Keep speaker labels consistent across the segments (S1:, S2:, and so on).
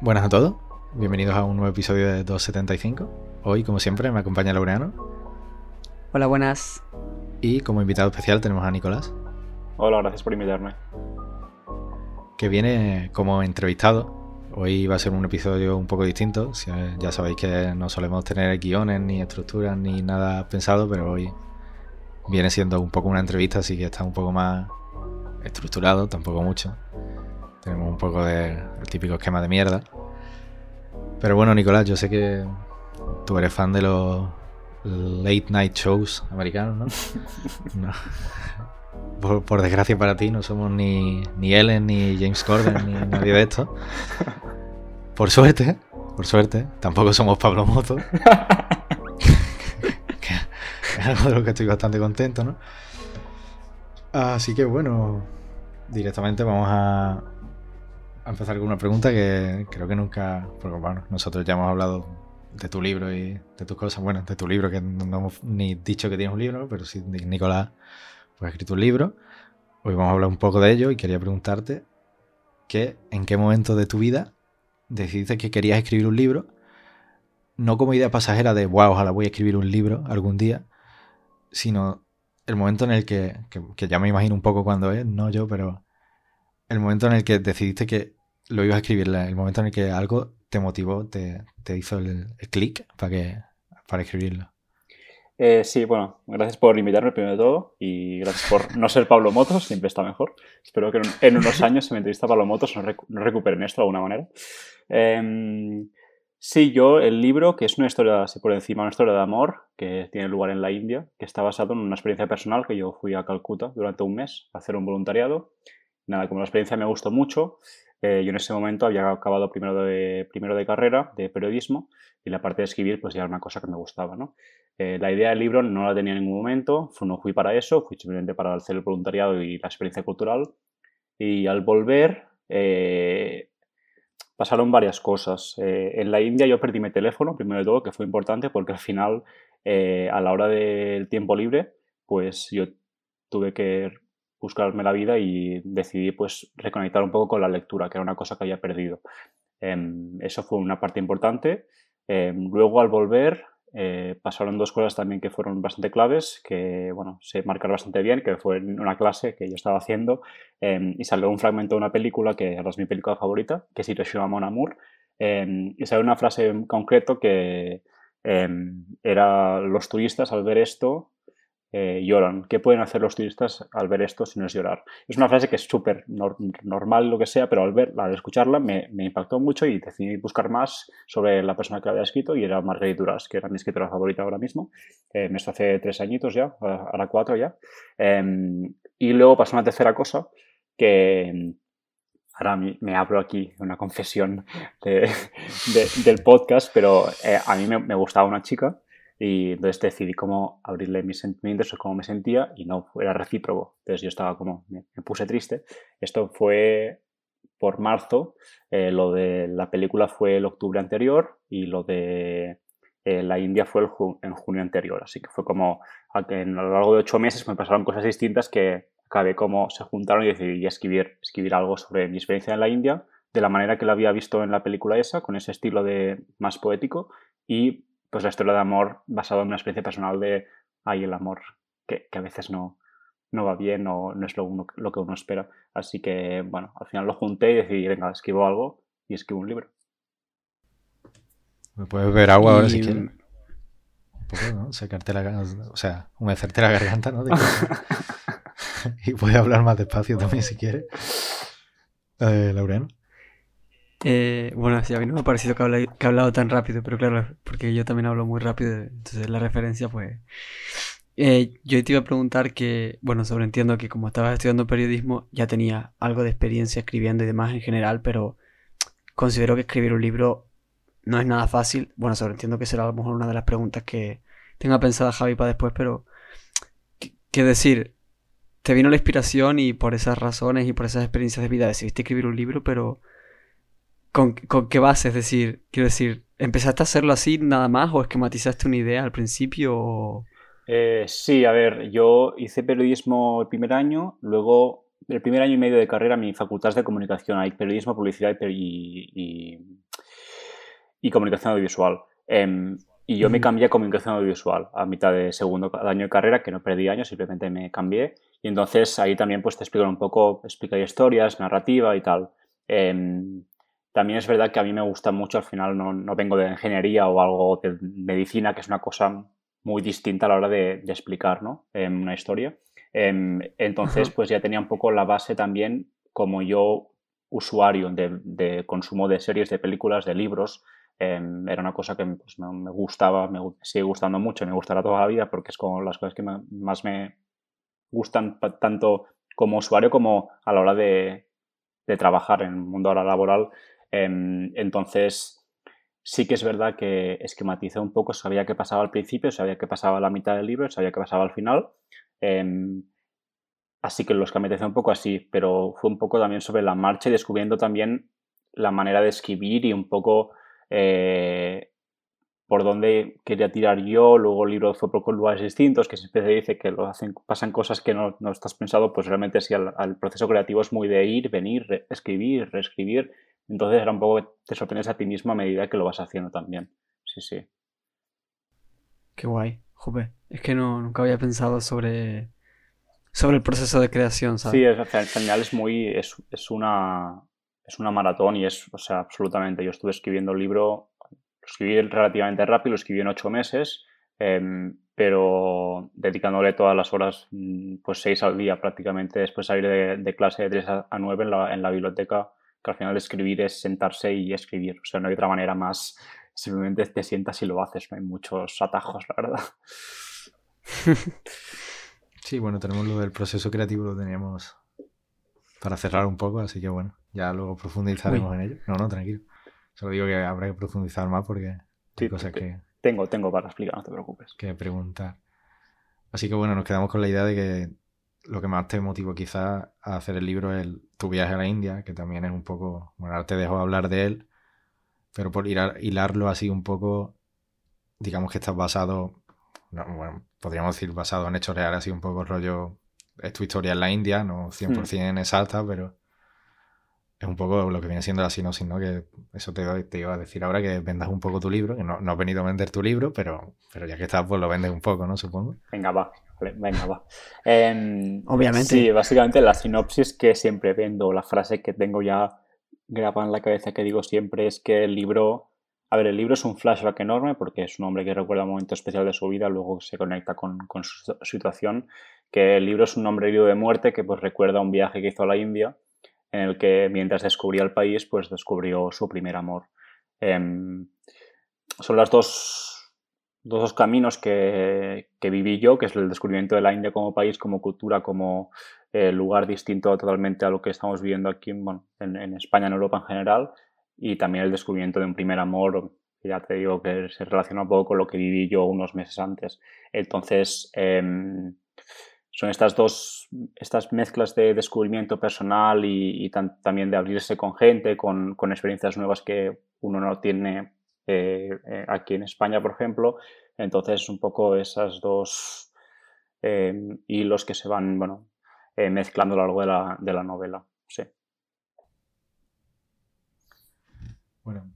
S1: Buenas a todos, bienvenidos a un nuevo episodio de 275. Hoy, como siempre, me acompaña Laureano.
S2: Hola, buenas.
S1: Y como invitado especial tenemos a Nicolás.
S3: Hola, gracias por invitarme.
S1: Que viene como entrevistado. Hoy va a ser un episodio un poco distinto. Ya sabéis que no solemos tener guiones, ni estructuras, ni nada pensado, pero hoy viene siendo un poco una entrevista, así que está un poco más estructurado, tampoco mucho. Tenemos un poco de típico esquema de mierda. Pero bueno, Nicolás, yo sé que tú eres fan de los late night shows americanos, ¿no? Por, desgracia para ti, no somos ni, ni Ellen, ni James Corden, ni nadie de esto. Por suerte, por suerte, tampoco somos Pablo Moto. es algo de lo que estoy bastante contento, ¿no? Así que bueno, directamente vamos a, a empezar con una pregunta que creo que nunca, porque bueno, nosotros ya hemos hablado de tu libro y de tus cosas, bueno, de tu libro, que no hemos ni dicho que tienes un libro, pero sí, Nicolás, pues ha escrito un libro. Hoy vamos a hablar un poco de ello y quería preguntarte que en qué momento de tu vida decidiste que querías escribir un libro, no como idea pasajera de, wow, ojalá voy a escribir un libro algún día, sino el momento en el que, que, que ya me imagino un poco cuando es, no yo, pero el momento en el que decidiste que lo ibas a escribir, el momento en el que algo te motivó, te, hizo el, clic para, que, para escribirlo.
S3: Eh, sí, bueno, gracias por invitarme primero de todo y gracias por no ser Pablo Motos, siempre está mejor. Espero que en unos años, si me entrevista Pablo Motos, no, recuperen esto de alguna manera. Em, sí, yo, el libro, que es una historia, así por encima, una historia de amor que tiene lugar en la India, que está basado en una experiencia personal que yo fui a Calcuta durante un mes a hacer un voluntariado. Nada, como la experiencia me gustó mucho, eh, yo en ese momento había acabado primero de, primero de carrera de periodismo y la parte de escribir pues ya era una cosa que me gustaba. ¿no? Eh, la idea del libro no la tenía en ningún momento, no fui para eso, fui simplemente para hacer el voluntariado y la experiencia cultural. Y al volver eh, pasaron varias cosas. en la India yo perdí mi teléfono, primero de todo, que fue importante porque al final, a la hora del tiempo libre, pues yo tuve que buscarme la vida y decidí pues reconectar un poco con la lectura, que era una cosa que había perdido. Em, eso fue una parte importante. Em, luego al volver eh, pasaron dos cosas también que fueron bastante claves, que bueno, se marcaron bastante bien, que fue en una clase que yo estaba haciendo em, y salió un fragmento de una película que ahora es mi película favorita, que es Hiroshima Mon Amour, y salió una frase en concreto que era los turistas al ver esto eh, lloran. ¿Qué pueden hacer los turistas al ver esto si no es llorar? Es una frase que es súper normal, lo que sea, pero al, ver, al escucharla me, impactó mucho y decidí buscar más sobre la persona que la había escrito y era Marguerite Duras, que era mi escritora favorita ahora mismo. Eh, esto hace tres añitos ya, ahora cuatro ya. Em, y luego pasó una tercera cosa que ahora me abro aquí una confesión del podcast, pero eh, a mí me, me, gustaba una chica y entonces decidí cómo abrirle mis sentimientos o cómo me sentía y no era recíproco. Entonces yo estaba como, me, puse triste. Esto fue por marzo, eh, lo de la película fue el octubre anterior y lo de eh, la India fue el en junio anterior. Así que fue como a, a lo largo de ocho meses me pasaron cosas distintas que acabé como se juntaron y decidí escribir, escribir algo sobre mi experiencia en la India de la manera que lo había visto en la película esa, con ese estilo de más poético y pues la historia de amor basada en una experiencia personal de, ay, el amor, que, a veces no, no va bien o no es lo, lo que uno espera. Así que, bueno, al final lo junté y decidí, venga, escribo algo y escribo un libro.
S1: Me puedes ver agua ahora si quieres. Un poco, ¿no? Sacarte la o sea, humecerte la garganta, ¿no? y puedes hablar más despacio también si quieres. Eh, Laureano.
S2: Eh, bueno, sí, a mí no me ha parecido que, he hablado tan rápido, pero claro, porque yo también hablo muy rápido, entonces la referencia, pues... Eh, yo te iba a preguntar que, bueno, sobreentiendo que como estabas estudiando periodismo, ya tenía algo de experiencia escribiendo y demás en general, pero considero que escribir un libro no es nada fácil. Bueno, sobreentiendo que será a lo mejor una de las preguntas que tenga pensada Javi para después, pero... ¿Qué decir? Te vino la inspiración y por esas razones y por esas experiencias de vida decidiste escribir un libro, pero ¿Con, qué base? Es decir, quiero decir, ¿empezaste a hacerlo así nada más o esquematizaste una idea al principio?
S3: Eh, sí, a ver, yo hice periodismo el primer año, luego el primer año y medio de carrera mi facultad de comunicación hay periodismo, publicidad y, y comunicación audiovisual. Em, y yo me cambié a comunicación audiovisual a mitad de segundo año de carrera, que no perdí años, simplemente me cambié. Y entonces ahí también pues te explican un poco, explica historias, narrativa y tal. Em, también es verdad que a mí me gusta mucho, al final no, no, vengo de ingeniería o algo de medicina, que es una cosa muy distinta a la hora de, explicar ¿no? una historia. Em, entonces, pues ya tenía un poco la base también como yo usuario de, de consumo de series, de películas, de libros, Em, era una cosa que pues, me, gustaba, me sigue gustando mucho, me gustará toda la vida porque es como las cosas que más me gustan tanto como usuario como a la hora de, trabajar en el mundo laboral. Em, entonces, sí que es verdad que esquematicé un poco, sabía qué pasaba al principio, sabía qué pasaba la mitad del libro, sabía qué pasaba al final. Em, así que lo esquematicé un poco así, pero fue un poco también sobre la marcha y descubriendo también la manera de escribir y un poco eh, por dónde quería tirar yo, luego el libro fue por lugares distintos, que siempre se dice que lo hacen, pasan cosas que no, no estás pensado, pues realmente si el, proceso creativo es muy de ir, venir, escribir, reescribir, entonces era un poco, te sorprendes a ti mismo a medida que lo vas haciendo también. Sí, sí.
S2: Qué guay, jope. Es que no, nunca había pensado sobre, sobre el proceso de creación, ¿sabes?
S3: Sí, es, al final es muy, es, es una, es una maratón y es, o sea, absolutamente. Yo estuve escribiendo el libro, lo escribí relativamente rápido, lo escribí en ocho meses, em, pero dedicándole todas las horas, mm, pues seis al día prácticamente, después de salir de, clase de tres a, nueve en la, en la biblioteca, que al final escribir es sentarse y escribir. O sea, no hay otra manera más, simplemente te sientas y lo haces, no hay muchos atajos, la verdad.
S1: Sí, bueno, tenemos lo del proceso creativo, lo teníamos para cerrar un poco, así que bueno, ya luego profundizaremos en ello. No, no, tranquilo. Solo digo que habrá que profundizar más porque hay cosas que...
S3: Tengo, tengo para explicar, no te preocupes.
S1: Que preguntar. Así que bueno, nos quedamos con la idea de que lo que más te motivó quizás a hacer el libro es tu viaje a la India, que también es un poco... Bueno, ahora te dejo hablar de él, pero por hilarlo así un poco, digamos que estás basado, bueno, podríamos decir basado en hechos reales, así un poco rollo es tu historia en la India, no 100% hmm. exacta, pero es un poco lo que viene siendo la sinopsis, ¿no? Que eso te, te, iba a decir ahora que vendas un poco tu libro, que no, no has venido a vender tu libro, pero, pero ya que estás, pues lo vendes un poco, ¿no? Supongo.
S3: Venga, va. Venga, va. Em,
S2: Obviamente.
S3: Sí, básicamente la sinopsis que siempre vendo, la frase que tengo ya grabada en la cabeza que digo siempre es que el libro a ver, el libro es un flashback enorme porque es un hombre que recuerda un momento especial de su vida, luego se conecta con, su situación, que el libro es un hombre herido de muerte que pues recuerda un viaje que hizo a la India en el que mientras descubría el país pues descubrió su primer amor. Em, son los dos, dos caminos que, viví yo, que es el descubrimiento de la India como país, como cultura, como eh, lugar distinto totalmente a lo que estamos viviendo aquí en, en España, en Europa en general, y también el descubrimiento de un primer amor, ya te digo que se relaciona un poco con lo que viví yo unos meses antes. Entonces, em, son estas dos, estas mezclas de descubrimiento personal y, también de abrirse con gente, con, experiencias nuevas que uno no tiene eh, eh, aquí en España, por ejemplo. Entonces, un poco esas dos em, hilos que se van, bueno, eh, mezclando a lo largo de la, de la novela. Sí.
S1: Bueno,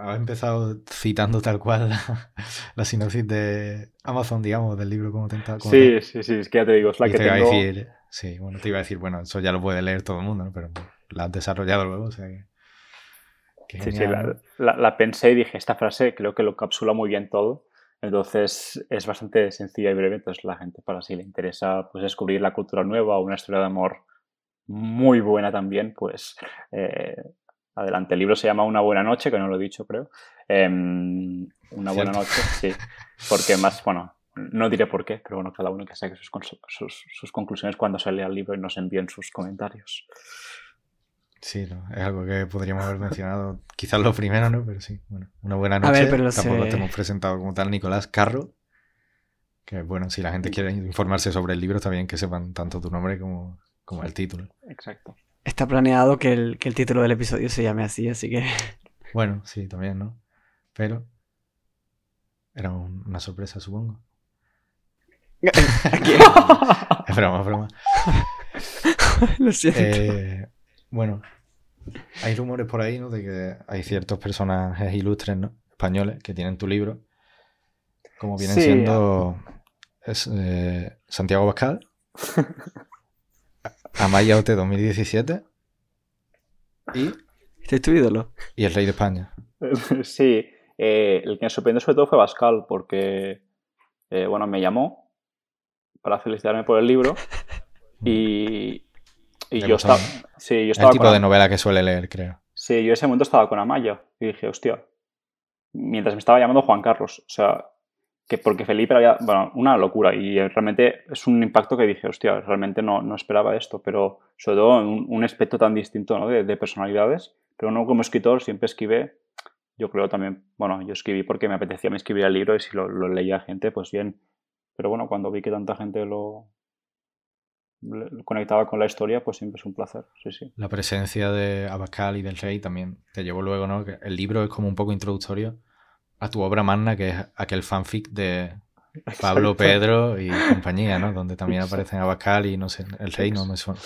S1: has empezado citando tal cual la, sinopsis de Amazon, digamos, del libro como tenta.
S3: sí, sí, sí, es que ya te digo, es la que te tengo...
S1: Iba a decir, sí, bueno, te iba a decir, bueno, eso ya lo puede leer todo el mundo, ¿no? Pero la has desarrollado luego, o sea que...
S3: sí, sí, la, pensé y dije, esta frase creo que lo capsula muy bien todo. Entonces es bastante sencilla y breve. Entonces la gente, para si le interesa pues, descubrir la cultura nueva o una historia de amor muy buena también, pues eh, adelante. El libro se llama Una buena noche, que no lo he dicho, creo. Em, una buena noche, sí. Porque más, bueno, no diré por qué, pero bueno, cada uno que saque sus, sus, conclusiones cuando se lea el libro y nos envíen sus comentarios.
S1: Sí, es algo que podríamos haber mencionado, quizás lo primero, ¿no? Pero sí, bueno, una buena noche. A ver, Tampoco te hemos presentado como tal Nicolás Carro, que bueno, si la gente quiere informarse sobre el libro, está bien que sepan tanto tu nombre como, como el título.
S3: Exacto.
S2: Está planeado que el, que el título del episodio se llame así, así que...
S1: Bueno, sí, también, ¿no? Pero... Era una sorpresa, supongo. es broma, es broma.
S2: Lo siento.
S1: Eh, bueno, hay rumores por ahí, ¿no? De que hay ciertos personajes ilustres, ¿no? Españoles que tienen tu libro. Como vienen siendo es, eh, Santiago Bascal, Amaya Ote 2017 y...
S2: ¿Este es tu ídolo?
S1: Y el rey de España.
S3: Sí, eh, el que me sorprendió sobre todo fue Bascal, porque, eh, bueno, me llamó para felicitarme por el libro y, y yo estaba... Sí, yo estaba
S1: el tipo de novela que suele leer, creo.
S3: Sí, yo ese momento estaba con Amaya y dije, hostia, mientras me estaba llamando Juan Carlos, o sea, que porque Felipe había, bueno, una locura y realmente es un impacto que dije, hostia, realmente no, no esperaba esto, pero sobre todo un, un aspecto tan distinto ¿no? de, de, personalidades, pero no como escritor siempre escribí, yo creo también, bueno, yo escribí porque me apetecía me escribir el libro y si lo, lo leía gente, pues bien, pero bueno, cuando vi que tanta gente lo, conectaba con la historia, pues siempre es un placer. Sí, sí.
S1: La presencia de Abascal y del Rey también te llevó luego, ¿no? El libro es como un poco introductorio a tu obra magna, que es aquel fanfic de Pablo, Pedro y compañía, ¿no? Donde también aparecen Abascal y no sé, el Rey no me suena.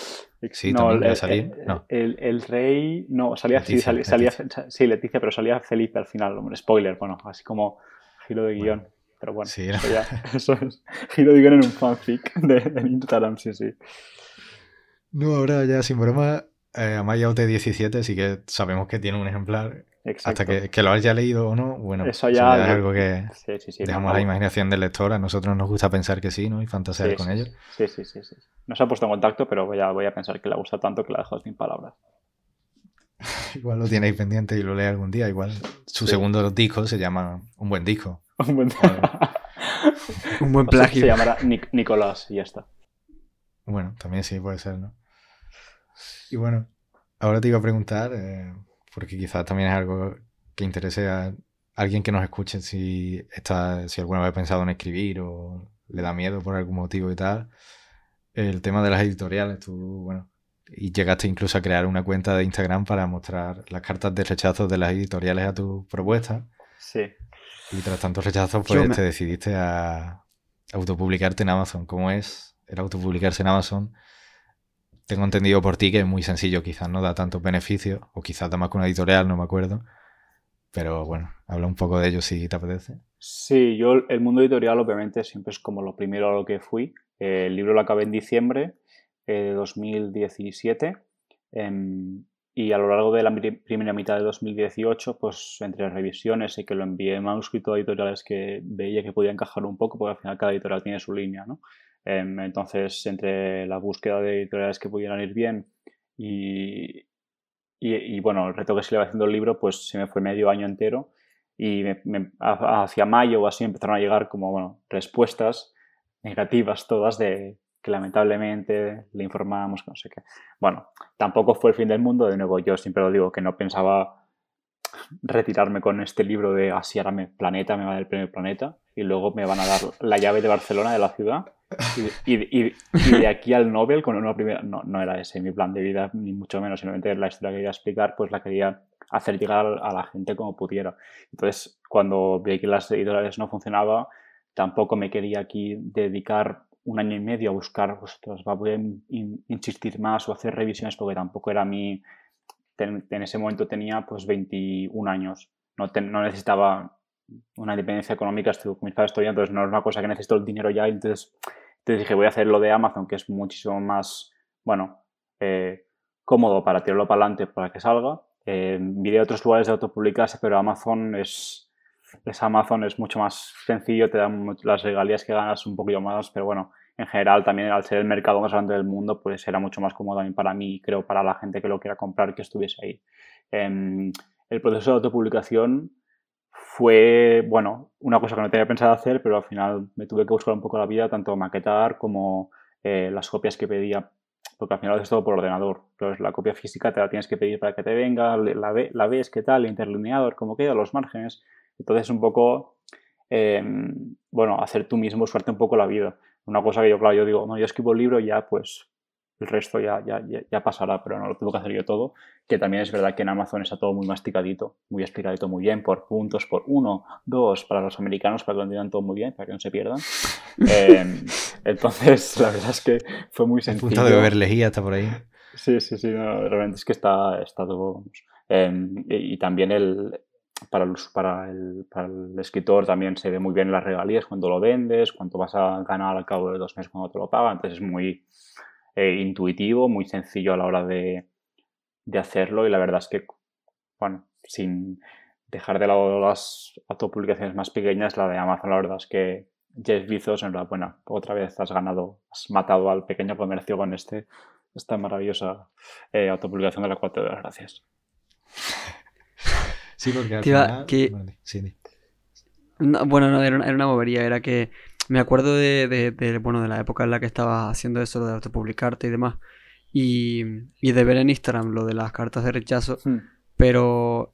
S1: Sí,
S3: no, también. El, no. El, el, Rey, no, salía, Leticia, sí, salía, Leticia. salía, sí, Leticia, pero salía Felipe al final, hombre, spoiler, bueno, así como giro de guion. Bueno. Pero bueno,
S1: sí,
S3: eso, ya, eso es. Giro digo en un fanfic de, de Instagram, sí, sí.
S1: No, ahora ya sin broma, eh, Amaya OT17 sí que sabemos que tiene un ejemplar.
S3: Exacto.
S1: Hasta que, que, lo haya leído o no, bueno,
S3: eso ya,
S1: es algo que
S3: sí, sí, sí,
S1: dejamos
S3: no,
S1: a la imaginación del lector. A nosotros nos gusta pensar que sí, ¿no? Y fantasear con ello.
S3: Sí, sí, sí, sí. No se ha puesto en contacto, pero voy a, voy a pensar que le gusta tanto que la dejo sin palabras.
S1: igual lo tenéis pendiente y lo lee algún día. Igual su segundo disco se llama Un buen disco.
S3: Un buen
S2: Un buen plagio.
S3: Se llamará Nic Nicolás y ya está.
S1: Bueno, también sí puede ser, ¿no? Y bueno, ahora te iba a preguntar, eh, porque quizás también es algo que interese a alguien que nos escuche si está, si alguna vez ha pensado en escribir o le da miedo por algún motivo y tal. El tema de las editoriales, tú, bueno, y llegaste incluso a crear una cuenta de Instagram para mostrar las cartas de rechazo de las editoriales a tus propuestas.
S3: Sí.
S1: Y tras tantos rechazos, pues me... te decidiste a autopublicarte en Amazon. ¿Cómo es el autopublicarse en Amazon? Tengo entendido por ti que es muy sencillo, quizás no da tantos beneficios, o quizás da más que una editorial, no me acuerdo. Pero bueno, habla un poco de ello si te apetece.
S3: Sí, yo el mundo editorial obviamente siempre es como lo primero a lo que fui. Eh, el libro lo acabé en diciembre de 2017 eh, y a lo largo de la primera mitad de 2018, pues entre revisiones y que lo envié en manuscrito a editoriales que veía que podía encajar un poco, porque al final cada editorial tiene su línea, ¿no? Eh, entonces, entre la búsqueda de editoriales que pudieran ir bien y, y, y, bueno, el reto que se le va haciendo el libro, pues se me fue medio año entero y me, me, hacia mayo o así empezaron a llegar como, bueno, respuestas negativas todas de que lamentablemente le informábamos que no sé qué. Bueno, tampoco fue el fin del mundo, de nuevo yo siempre lo digo, que no pensaba retirarme con este libro de así ahora me Planeta, me va a dar el premio Planeta y luego me van a dar la llave de Barcelona, de la ciudad y de aquí al Nobel con una primera... No, no era ese mi plan de vida, ni mucho menos, simplemente la historia que quería explicar, pues la quería hacer llegar a la gente como pudiera. Entonces, cuando vi que las editoriales no funcionaba, tampoco me quería aquí dedicar un año y medio a buscar, va, voy a in, insistir más o hacer revisiones porque tampoco era mi... En ese momento tenía pues 21 años, no, ten, no necesitaba una independencia económica, estoy mis padres todavía, entonces no es una cosa que necesito el dinero ya, entonces, entonces dije voy a hacer lo de Amazon, que es muchísimo más, bueno, eh, cómodo para tirarlo para adelante para que salga. Eh, de otros lugares de autopublicarse, pero Amazon es, es Amazon, es mucho más sencillo, te dan las regalías que ganas un poquito más, pero bueno, en general también al ser el mercado más grande del mundo, pues era mucho más cómodo también para mí creo para la gente que lo quiera comprar que estuviese ahí. Eh, el proceso de autopublicación fue, bueno, una cosa que no tenía pensado hacer, pero al final me tuve que buscar un poco la vida, tanto maquetar como eh, las copias que pedía, porque al final es todo por ordenador. Entonces la copia física te la tienes que pedir para que te venga, la, la ves, qué tal, el interlineador, cómo queda, los márgenes. Entonces un poco, eh, bueno, hacer tú mismo, buscarte un poco la vida. Una cosa que yo, claro, yo digo, no, yo escribo el libro y ya pues el resto ya, ya, ya, pasará, pero no lo tengo que hacer yo todo, que también es verdad que en Amazon está todo muy masticadito, muy explicadito muy bien, por puntos, por uno, dos, para los americanos, para que lo entiendan todo muy bien, para que no se pierdan. Eh, entonces, la verdad es que fue muy sencillo.
S1: Punto de beber lejía está por ahí.
S3: Sí, sí, sí, realmente es que está, está todo... Em, y, también el, para, para, el, para el escritor también se ve muy bien las regalías cuando lo vendes, cuánto vas a ganar al cabo de dos meses cuando te lo pagan. Entonces es muy eh, intuitivo, muy sencillo a la hora de, de hacerlo y la verdad es que, bueno, sin dejar de lado las autopublicaciones más pequeñas, la de Amazon, la verdad es que Jeff Bezos, enhorabuena, otra vez has ganado, has matado al pequeño comercio con este, esta maravillosa eh, autopublicación de la cual te doy las gracias.
S1: Sí, porque al final...
S2: bueno, no, era una, era una bobería, era que me acuerdo de, bueno, de la época en la que estaba haciendo eso de autopublicarte y demás. Y, y de ver en Instagram lo de las cartas de rechazo. Hmm. Pero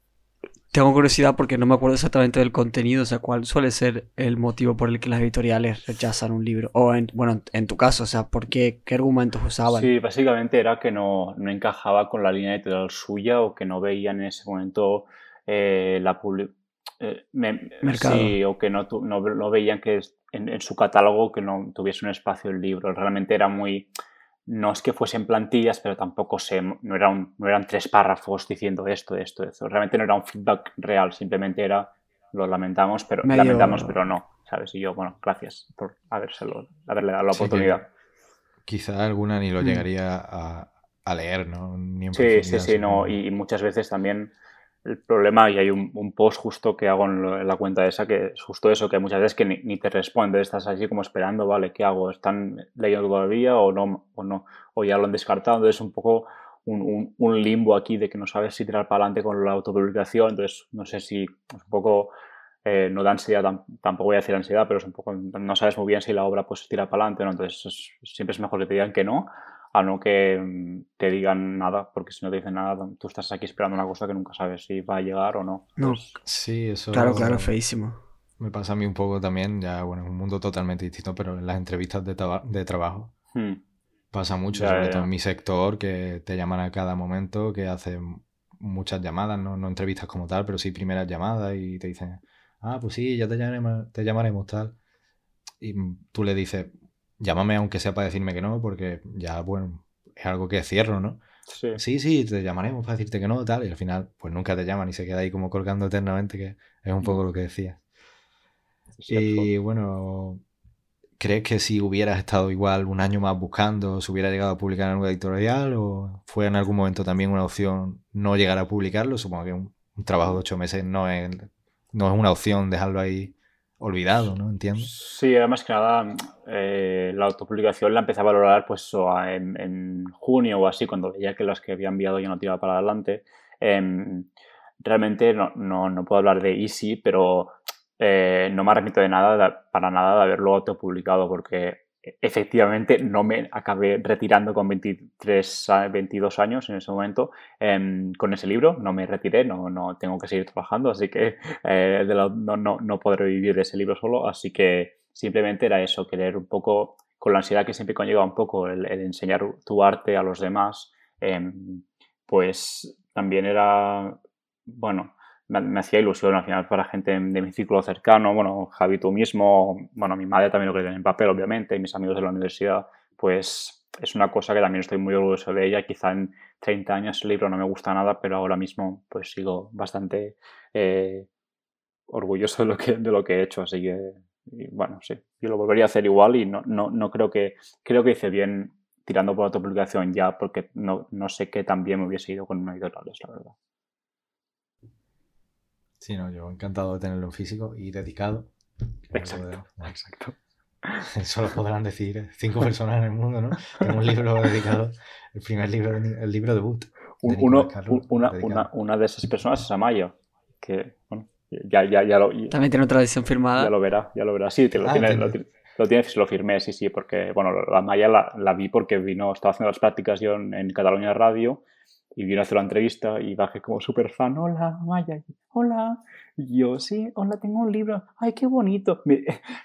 S2: tengo curiosidad porque no me acuerdo exactamente del contenido, o sea, cuál suele ser el motivo por el que las editoriales rechazan un libro. O, en, bueno, en tu caso, o sea, ¿por qué, qué argumentos usaban?
S3: Sí, básicamente era que no, no encajaba con la línea editorial suya o que no veían en ese momento eh, la. Eh, sí, o que no, no, veían que en, en, su catálogo que no tuviese un espacio el libro. Realmente era muy no es que fuesen plantillas, pero tampoco se, no, era no eran tres párrafos diciendo esto, esto, esto. Realmente no era un feedback real, simplemente era lo lamentamos, pero lamentamos, pero no, ¿sabes? Y yo, bueno, gracias por habérselo, haberle dado la oportunidad.
S1: Quizá alguna ni lo mm. llegaría a, a, leer, ¿no?
S3: sí, sí, sí, no. Y, muchas veces también el problema, y hay un, post justo que hago en, la cuenta esa, que es justo eso, que muchas veces que ni, te responde, estás así como esperando, vale, ¿qué hago? ¿Están leyendo todavía o no? O, no, o ya lo han descartado, entonces un poco un, un, limbo aquí de que no sabes si tirar para adelante con la autopublicación, entonces no sé si es un poco, eh, no da ansiedad, tampoco voy a decir ansiedad, pero es un poco, no sabes muy bien si la obra pues tira para adelante, ¿no? entonces siempre es mejor que te digan que no a no que mm, te digan nada, porque si no te dicen nada, tú estás aquí esperando una cosa que nunca sabes si va a llegar o no.
S2: No.
S3: Pues
S1: sí, eso.
S2: Claro, claro, feísimo.
S1: Me pasa a mí un poco también, ya, bueno, es un mundo totalmente distinto, pero en las entrevistas de, de trabajo hmm. pasa mucho, sobre todo en mi sector, que te llaman a cada momento, que hacen muchas llamadas, no, no entrevistas como tal, pero sí primeras llamadas y te dicen, ah, pues sí, ya te llamaremos, te llamaremos tal. Y tú le dices, llámame aunque sea para decirme que no, porque ya, bueno, es algo que cierro, ¿no? Sí. sí, sí, te llamaremos para decirte que no, tal, y al final, pues nunca te llaman y se queda ahí como colgando eternamente, que es un poco lo que decía. Y bueno, ¿crees que si hubieras estado igual un año más buscando, se hubiera llegado a publicar en alguna editorial o fue en algún momento también una opción no llegar a publicarlo? Supongo que un, un trabajo de ocho meses no es, no es una opción dejarlo ahí olvidado, ¿no? Entiendo.
S3: Sí, además que nada, eh, la autopublicación la empecé a valorar pues en, junio o así, cuando veía que las que había enviado ya no tiraba para adelante. Em, realmente no, no, puedo hablar de Easy, pero eh, no me arrepiento de nada, para nada de haberlo autopublicado, porque efectivamente no me acabé retirando con 23, 22 años en ese momento em, con ese libro, no me retiré, no, no tengo que seguir trabajando, así que eh, no, no, no, podré vivir de ese libro solo, así que simplemente era eso, querer un poco, con la ansiedad que siempre conlleva un poco el, enseñar tu arte a los demás, em, pues también era, bueno, me, hacía ilusión al final para gente de mi círculo cercano, bueno, Javi tú mismo, bueno, mi madre también lo que en papel, obviamente, y mis amigos de la universidad, pues es una cosa que también estoy muy orgulloso de ella. Quizá en 30 años el libro no me gusta nada, pero ahora mismo pues sigo bastante eh, orgulloso de lo, que, de lo que he hecho, así que, bueno, sí, yo lo volvería a hacer igual y no, no, no creo que, creo que hice bien tirando por autopublicación ya, porque no, no sé qué tan bien me hubiese ido con una editorial, la verdad.
S1: Sí, no, yo encantado de tenerlo en físico y dedicado.
S3: Exacto. exacto.
S1: Eso lo podrán decir cinco personas en el mundo, ¿no? Tengo un libro dedicado, el primer libro, el libro debut.
S3: De Uno, una, una, una, de esas personas es Amaya, que, bueno, ya, ya, ya lo...
S2: También tiene otra edición firmada.
S3: Ya lo verá, ya lo verá. Sí, lo, ah, tiene, lo, lo, tiene, lo firmé, sí, sí, porque, bueno, la Maya la, la, vi porque vino, estaba haciendo las prácticas yo en, en Cataluña Radio y vino a hacer la entrevista y bajé como súper fan, hola Maya, hola, y yo, sí, hola, tengo un libro, ay, qué bonito. Me,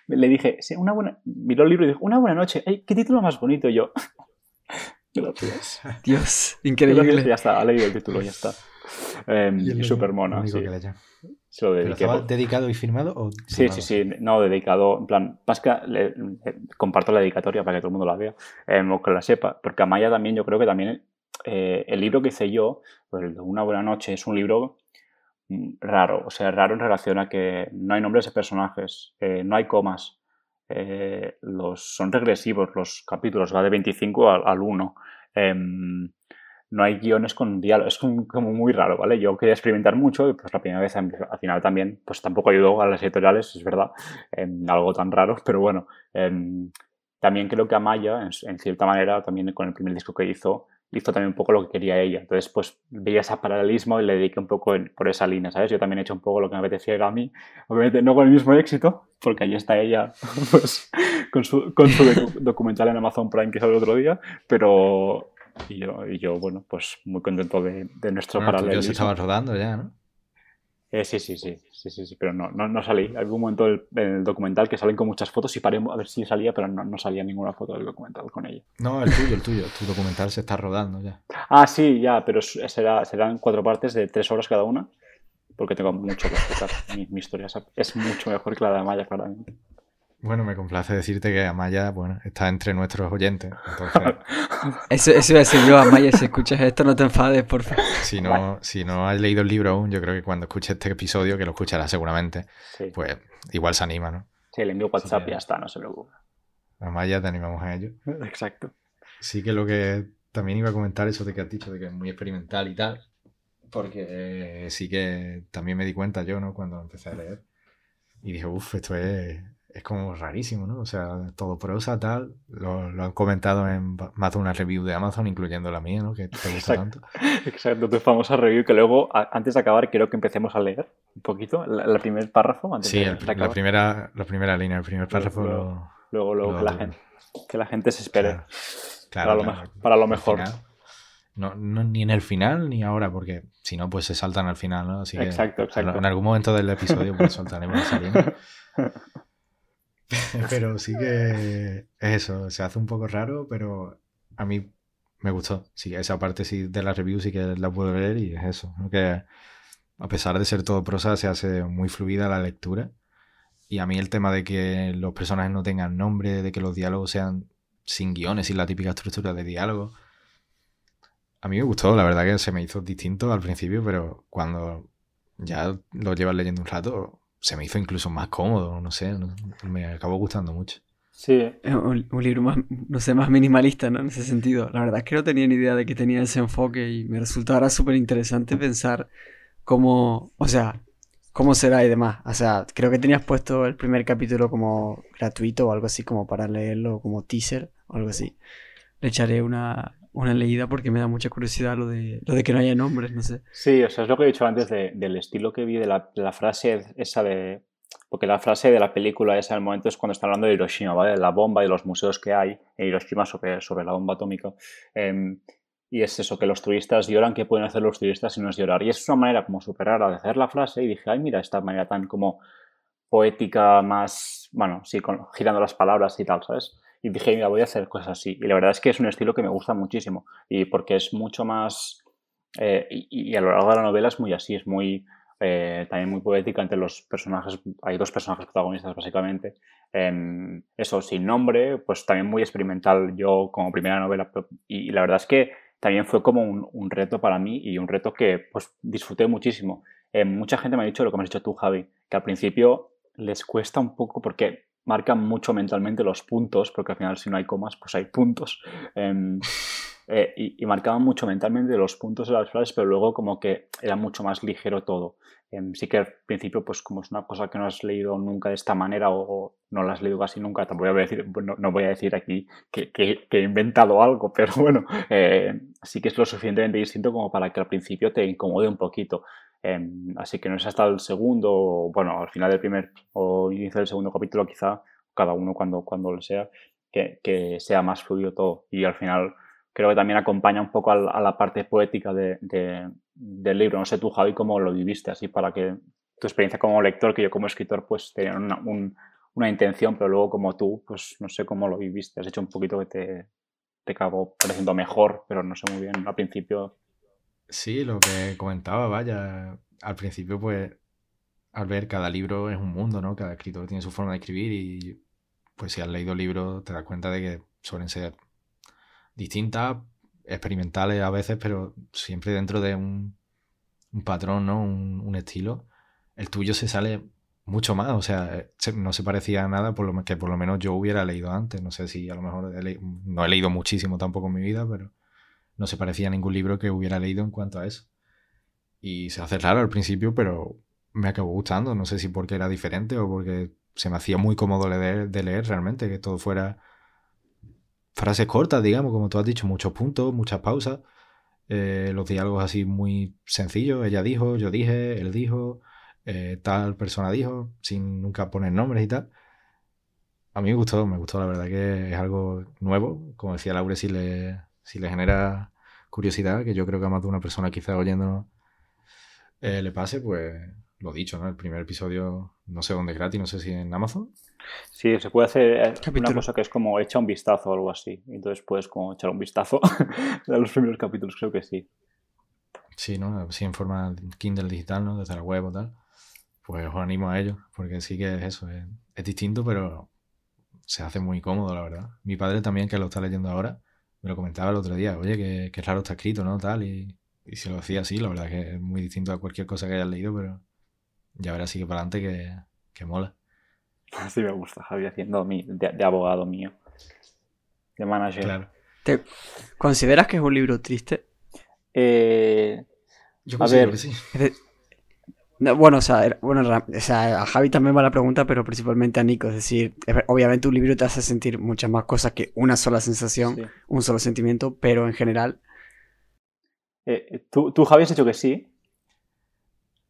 S3: le dije, sí, una buena, miró el libro y dijo, una buena noche, ay, qué título más bonito, yo.
S2: Gracias. Dios, increíble.
S3: ya está, ha leído el título, ya está. Em, y súper mona. Sí.
S1: Se lo dediqué. ¿Estaba dedicado y firmado? O
S3: sí, sí, sí, no, dedicado, en plan, más que comparto la dedicatoria para que todo el mundo la vea, eh, o que la sepa, porque a Maya también yo creo que también eh, el libro que hice yo, pues Una buena noche, es un libro mm, raro, o sea, raro en relación a que no hay nombres de personajes, eh, no hay comas, eh, los, son regresivos los capítulos, va de 25 al, al 1 no hay guiones con diálogo, es como, muy raro, ¿vale? Yo quería experimentar mucho y pues la primera vez al final también, pues tampoco ayudó a las editoriales, es verdad, en algo tan raro, pero bueno, también creo que Amaya, en, cierta manera, también con el primer disco que hizo, hizo también un poco lo que quería ella. Entonces, pues veía ese paralelismo y le dediqué un poco por esa línea, ¿sabes? Yo también he hecho un poco lo que me apetecía a mí, obviamente no con el mismo éxito, porque ahí está ella, pues, con su, con su documental en Amazon Prime que salió el otro día, pero y yo, y yo bueno, pues muy contento de, de nuestro bueno, paralelo.
S1: se estaba rodando ya, ¿no?
S3: Eh, sí, sí, sí, sí, sí, sí, pero no, no, no salí. Hay un momento del, en el documental que salen con muchas fotos y paré a ver si salía, pero no, no salía ninguna foto del documental con ella.
S1: No, el tuyo, el tuyo. Tu documental se está rodando ya.
S3: Ah, sí, ya, pero será, serán cuatro partes de tres horas cada una, porque tengo mucho que explicar. Mi, mi historia es mucho mejor que la de Maya, claramente.
S1: Bueno, me complace decirte que Amaya, bueno, está entre nuestros oyentes. Entonces...
S2: eso, eso iba a decir yo, Amaya, si escuchas esto no te enfades, por favor.
S1: Si no, si no has leído el libro aún, yo creo que cuando escuches este episodio, que lo escucharás seguramente, pues igual se anima, ¿no?
S3: Sí, le envío WhatsApp y ya está, no se preocupe.
S1: Amaya, te animamos a ello.
S3: Exacto.
S1: Sí que lo que también iba a comentar eso de que has dicho, de que es muy experimental y tal, porque eh, sí que también me di cuenta yo, ¿no? Cuando empecé a leer. Y dije, uff, esto es es como rarísimo, ¿no? O sea, todo prosa, tal, lo, han comentado en más de una review de Amazon, incluyendo la mía, ¿no? Que te gusta tanto.
S3: Exacto, tu famosa review que luego, antes de acabar, quiero que empecemos a leer un poquito el, primer párrafo. Antes
S1: sí,
S3: de,
S1: el, la, primera, la primera línea, el primer párrafo.
S3: Luego, luego, luego que, la gente, que la gente se espere. Claro, para, lo mejor, para, lo mejor.
S1: no, no, ni en el final ni ahora, porque si no, pues se saltan al final, ¿no? Así
S3: exacto, exacto.
S1: En algún momento del episodio pues soltaremos esa línea. pero sí que es eso, se hace un poco raro, pero a mí me gustó. Sí, esa parte sí de la review sí que la puedo leer y es eso, que a pesar de ser todo prosa se hace muy fluida la lectura. Y a mí el tema de que los personajes no tengan nombre, de que los diálogos sean sin guiones, sin la típica estructura de diálogo. A mí me gustó, la verdad que se me hizo distinto al principio, pero cuando ya lo llevas leyendo un rato, se me hizo incluso más cómodo, no sé, me acabó gustando mucho.
S3: Sí.
S2: Un, un, libro más, no sé, más minimalista, ¿no? En ese sentido. La verdad es que no tenía ni idea de que tenía ese enfoque y me resultaba súper interesante pensar cómo, o sea, cómo será y demás. O sea, creo que tenías puesto el primer capítulo como gratuito o algo así, como para leerlo, como teaser o algo así. Le echaré una, una leída porque me da mucha curiosidad lo de, lo de que no haya nombres, no sé.
S3: Sí, o sea, es lo que he dicho antes del estilo que vi de la, la, frase esa de... Porque la frase de la película esa en el momento es cuando está hablando de Hiroshima, ¿vale? De la bomba y los museos que hay en Hiroshima sobre, sobre la bomba atómica. Em, y es eso, que los turistas lloran, ¿qué pueden hacer los turistas si no es llorar? Y es una manera como súper rara de hacer la frase y dije, ay, mira, esta manera tan como poética, más, bueno, sí, con, girando las palabras y tal, ¿sabes? Y dije, mira, voy a hacer cosas así. Y la verdad es que es un estilo que me gusta muchísimo y porque es mucho más... Eh, y, a lo largo de la novela es muy así, es muy... Eh, también muy poética entre los personajes, hay dos personajes protagonistas básicamente, em, eso sin nombre, pues también muy experimental yo como primera novela y, la verdad es que también fue como un, reto para mí y un reto que pues disfruté muchísimo. Eh, mucha gente me ha dicho lo que me has dicho tú, Javi, que al principio les cuesta un poco porque marcan mucho mentalmente los puntos, porque al final si no hay comas, pues hay puntos. Em, eh, y, marcaban mucho mentalmente los puntos de las frases, pero luego como que era mucho más ligero todo. Em, sí que al principio, pues como es una cosa que no has leído nunca de esta manera o, no la has leído casi nunca, tampoco voy a decir, no, voy a decir aquí que, he inventado algo, pero bueno, eh, sí que es lo suficientemente distinto como para que al principio te incomode un poquito. Em, así que no es hasta el segundo, bueno, al final del primer o inicio del segundo capítulo, quizá cada uno cuando, cuando lo sea, que, que sea más fluido todo. Y al final creo que también acompaña un poco a la, parte poética de, del libro. No sé tú, Javi, cómo lo viviste, así para que tu experiencia como lector, que yo como escritor, pues tenía una, una intención, pero luego como tú, pues no sé cómo lo viviste. Has hecho un poquito que te, te acabó pareciendo mejor, pero no sé muy bien al principio
S1: Sí, lo que comentaba, vaya, al principio pues al ver cada libro es un mundo, ¿no? Cada escritor tiene su forma de escribir y pues si has leído libros te das cuenta de que suelen ser distintas experimentales a veces, pero siempre dentro de un, patrón, ¿no? Un, estilo. El tuyo se sale mucho más, o sea, eh, no se parecía a nada por lo que por lo menos yo hubiera leído antes. No sé si a lo mejor no he leído muchísimo tampoco en mi vida, pero no se parecía a ningún libro que hubiera leído en cuanto a eso. Y se hace raro al principio, pero me acabó gustando. No sé si porque era diferente o porque se me hacía muy cómodo leer, de leer realmente, que todo fuera frases cortas, digamos, como tú has dicho, muchos puntos, muchas pausas, eh, los diálogos así muy sencillos, ella dijo, yo dije, él dijo, eh, tal persona dijo, sin nunca poner nombres y tal. A mí me gustó, me gustó, la verdad que es algo nuevo, como decía Laure, si le, si le genera curiosidad, que yo creo que a más de una persona quizá oyéndonos eh, le pase, pues lo dicho, ¿no? El primer episodio, no sé dónde es gratis, no sé si en Amazon.
S3: Sí, se puede hacer eh, una cosa que es como echa un vistazo o algo así. Entonces puedes como echar un vistazo a los primeros capítulos, creo que sí.
S1: Sí, ¿no? Sí, en forma Kindle digital, ¿no? Desde la web o tal. Pues os animo a ello, porque sí que es eso, es, distinto, pero se hace muy cómodo, la verdad. Mi padre también, que lo está leyendo ahora, me lo comentaba el otro día, oye, que, que raro está escrito, ¿no? Tal, y, y se lo decía así, la verdad que es muy distinto a cualquier cosa que hayas leído, pero ya verás sigue para adelante que, que mola.
S3: Sí me gusta, Javi, haciendo mi, de, abogado mío, de manager. Claro.
S2: ¿Te consideras que es un libro triste?
S3: Eh,
S1: Yo considero que sí.
S2: Bueno, o sea, bueno, o sea, a Javi también va la pregunta, pero principalmente a Nico. Es decir, obviamente un libro te hace sentir muchas más cosas que una sola sensación, un solo sentimiento, pero en general.
S3: Eh, ¿tú, ¿Tú, Javi, has dicho que sí?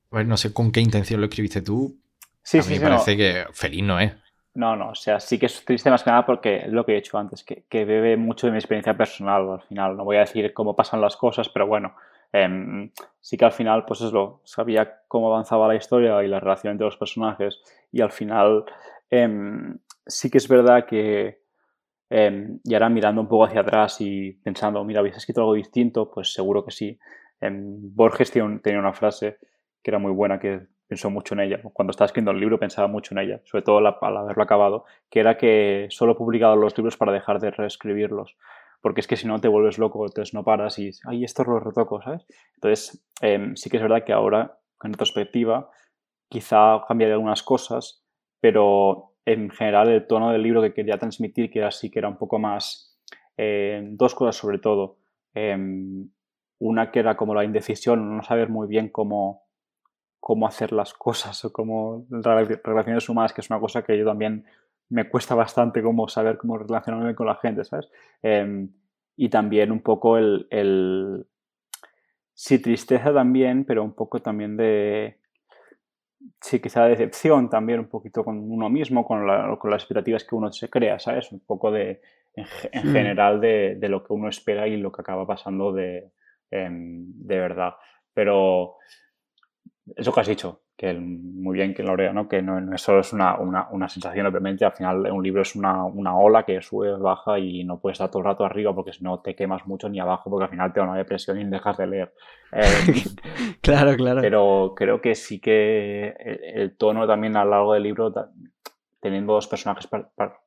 S1: Pues no sé con qué intención lo escribiste tú. Sí, a mí me parece que feliz no es.
S3: No, no, o sea, sí que es triste más que nada porque es lo que he dicho antes, que, que bebe mucho de mi experiencia personal al final. No voy a decir cómo pasan las cosas, pero bueno, em, sí que al final, pues es lo, sabía cómo avanzaba la historia y la relación entre los personajes y al final em, sí que es verdad que, em, y ahora mirando un poco hacia atrás y pensando, mira, ¿habéis escrito algo distinto? Pues seguro que sí. Borges tenía una frase que era muy buena, que pensó mucho en ella. Cuando estaba escribiendo el libro pensaba mucho en ella, sobre todo al haberlo acabado, que era que solo he publicado los libros para dejar de reescribirlos. Porque es que si no te vuelves loco, entonces no paras y, ay, esto lo retoco, ¿sabes? Entonces, em, sí que es verdad que ahora, en retrospectiva, quizá cambiaré algunas cosas, pero en general el tono del libro que quería transmitir, que era así, que era un poco más, eh, dos cosas sobre todo. Em, una que era como la indecisión, no saber muy bien cómo, cómo hacer las cosas o cómo relaciones humanas, que es una cosa que yo también me cuesta bastante como saber cómo relacionarme con la gente, ¿sabes? Em, y también un poco el, el, sí, tristeza también, pero un poco también de, sí, quizá decepción también un poquito con uno mismo, con, con las expectativas que uno se crea, ¿sabes? Un poco de, en, general de, de, lo que uno espera y lo que acaba pasando de, em, de verdad. Pero eso que has dicho, que muy bien que Lorea, ¿no? que no, solo es una, una, una, sensación, obviamente, al final un libro es una, una, ola que sube, baja y no puedes estar todo el rato arriba porque si no te quemas mucho ni abajo porque al final te da una depresión y dejas de leer.
S2: Eh, claro, claro.
S3: Pero creo que sí que el, tono también a lo largo del libro, teniendo dos personajes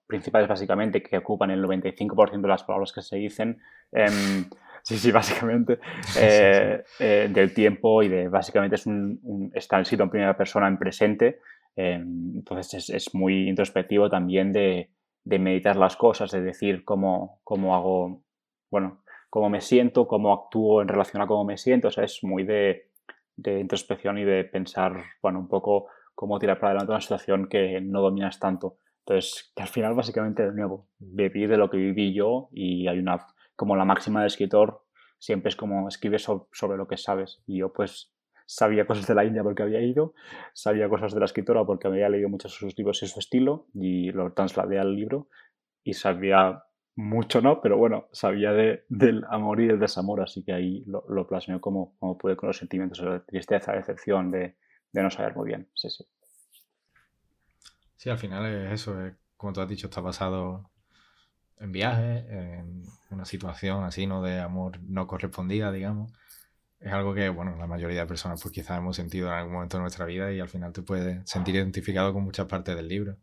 S3: principales básicamente que ocupan el 95% de las palabras que se dicen, em, Sí, sí, básicamente. Eh, eh, del tiempo y de básicamente es un, está escrito en primera persona en presente. Em, entonces es, es, muy introspectivo también de, de, meditar las cosas, de decir cómo, cómo hago, bueno, cómo me siento, cómo actúo en relación a cómo me siento. O sea, es muy de, de introspección y de pensar, bueno, un poco cómo tirar para adelante una situación que no dominas tanto. Entonces, que al final básicamente, de nuevo, viví de lo que viví yo y hay una como la máxima de escritor siempre es como escribes sobre lo que sabes. Y yo pues sabía cosas de la India porque había ido, sabía cosas de la escritora porque había leído muchos de sus libros y su estilo y lo trasladé al libro y sabía mucho, ¿no? Pero bueno, sabía de, del amor y del desamor, así que ahí lo, lo como, como pude con los sentimientos de tristeza, decepción, de, de no saber muy bien. Sí, sí.
S1: Sí, al final es eso, como tú has dicho, está basado en viaje, en una situación así, ¿no? De amor no correspondida, digamos. Es algo que, bueno, la mayoría de personas pues quizás hemos sentido en algún momento de nuestra vida y al final te puedes sentir identificado con muchas partes del libro.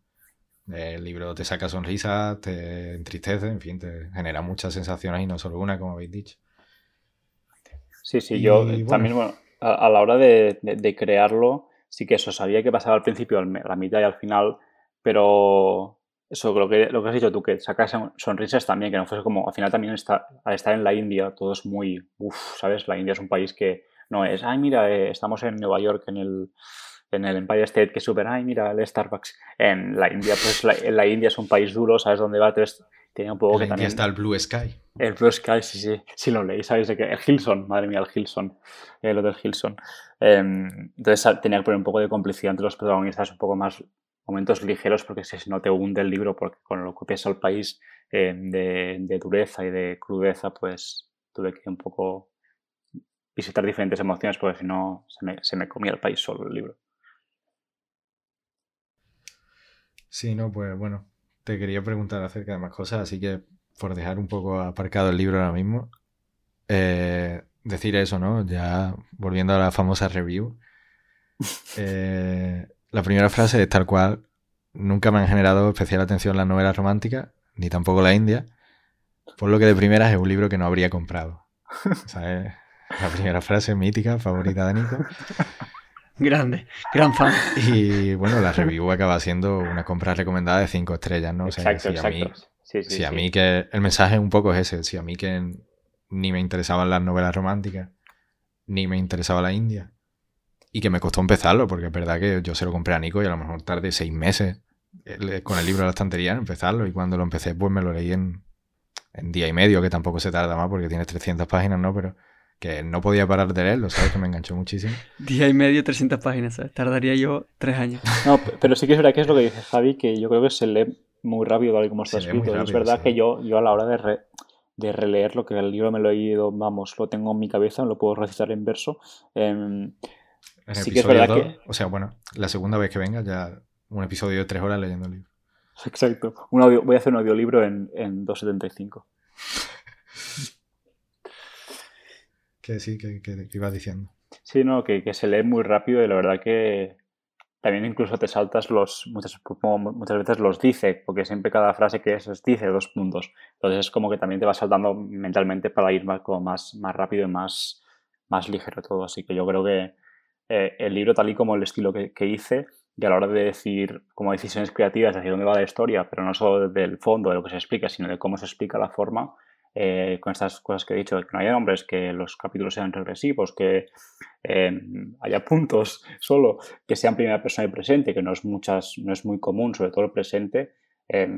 S1: El libro te saca sonrisas, te entristece, en fin, te genera muchas sensaciones y no solo una, como habéis dicho.
S3: Sí, sí, yo también, bueno, a, la hora de, crearlo, sí que eso, sabía que pasaba al principio, a la mitad y al final, pero eso, lo que, lo que has dicho tú, que sacas sonrisas también, que no fuese como, al final también está, al estar en la India, todo es muy, uff, ¿sabes? La India es un país que no es, ay, mira, eh, estamos en Nueva York, en el, en el Empire State, que es súper, ay, mira, el Starbucks. En la India, pues la, en la India es un país duro, ¿sabes dónde va? Entonces, tiene un poco que también...
S1: está el Blue Sky.
S3: El Blue Sky, sí, sí. Si lo leí, ¿sabéis? De que el Hilson, madre mía, el Hilson. El del Hilson. Em, entonces tenía que poner un poco de complicidad entre los protagonistas, un poco más momentos ligeros, porque si no te hunde el libro, porque con lo que pesa el país em, de, dureza y de crudeza, pues tuve que un poco visitar diferentes emociones, porque si no se me, se me comía el país solo el libro.
S1: Sí, no, pues bueno, te quería preguntar acerca de más cosas, así que por dejar un poco aparcado el libro ahora mismo, eh, decir eso, ¿no? Ya volviendo a la famosa review. Eh, la primera frase es tal cual, nunca me han generado especial atención las novelas románticas, ni tampoco la India, por lo que de primeras es un libro que no habría comprado. la primera frase mítica, favorita de Nico.
S2: Grande, gran fan.
S1: Y bueno, la review acaba siendo una compra recomendada de cinco estrellas, ¿no?
S3: exacto,
S1: si A
S3: mí,
S1: si a mí que el mensaje un poco es ese, si a mí que ni me interesaban las novelas románticas, ni me interesaba la India, y que me costó empezarlo, porque es verdad que yo se lo compré a Nico y a lo mejor tardé seis meses con el libro de la estantería en empezarlo, y cuando lo empecé pues me lo leí en, en día y medio, que tampoco se tarda más porque tiene 300 páginas, ¿no? Pero que no podía parar de leerlo, ¿sabes? Que me enganchó muchísimo.
S2: Día y medio, 300 páginas, ¿sabes? Tardaría yo tres años.
S3: No, pero sí que es verdad que es lo que dice Javi, que yo creo que se lee muy rápido tal y como está escrito. es verdad que yo, yo a la hora de, de releer lo que el libro me lo he ido, vamos, lo tengo en mi cabeza, lo puedo recitar en verso.
S1: Em, sí que es verdad que... O sea, bueno, la segunda vez que venga ya un episodio de tres horas leyendo el libro.
S3: Exacto. Un audio, voy a hacer un audiolibro en, en 2.75.
S1: que sí, que, que, iba diciendo.
S3: Sí, no, que, que, se lee muy rápido y la verdad que también incluso te saltas los, muchas, muchas veces los dice, porque siempre cada frase que es, dice dos puntos. Entonces es como que también te va saltando mentalmente para ir más, como más, más rápido y más, más ligero todo. Así que yo creo que eh, el libro tal y como el estilo que, que, hice y a la hora de decir como decisiones creativas hacia dónde va la historia, pero no solo del fondo, de lo que se explica, sino de cómo se explica la forma, eh, con estas cosas que he dicho, que no haya nombres, que los capítulos sean regresivos, que eh, haya puntos solo, que sean primera persona y presente, que no es, muchas, no es muy común, sobre todo el presente. Eh,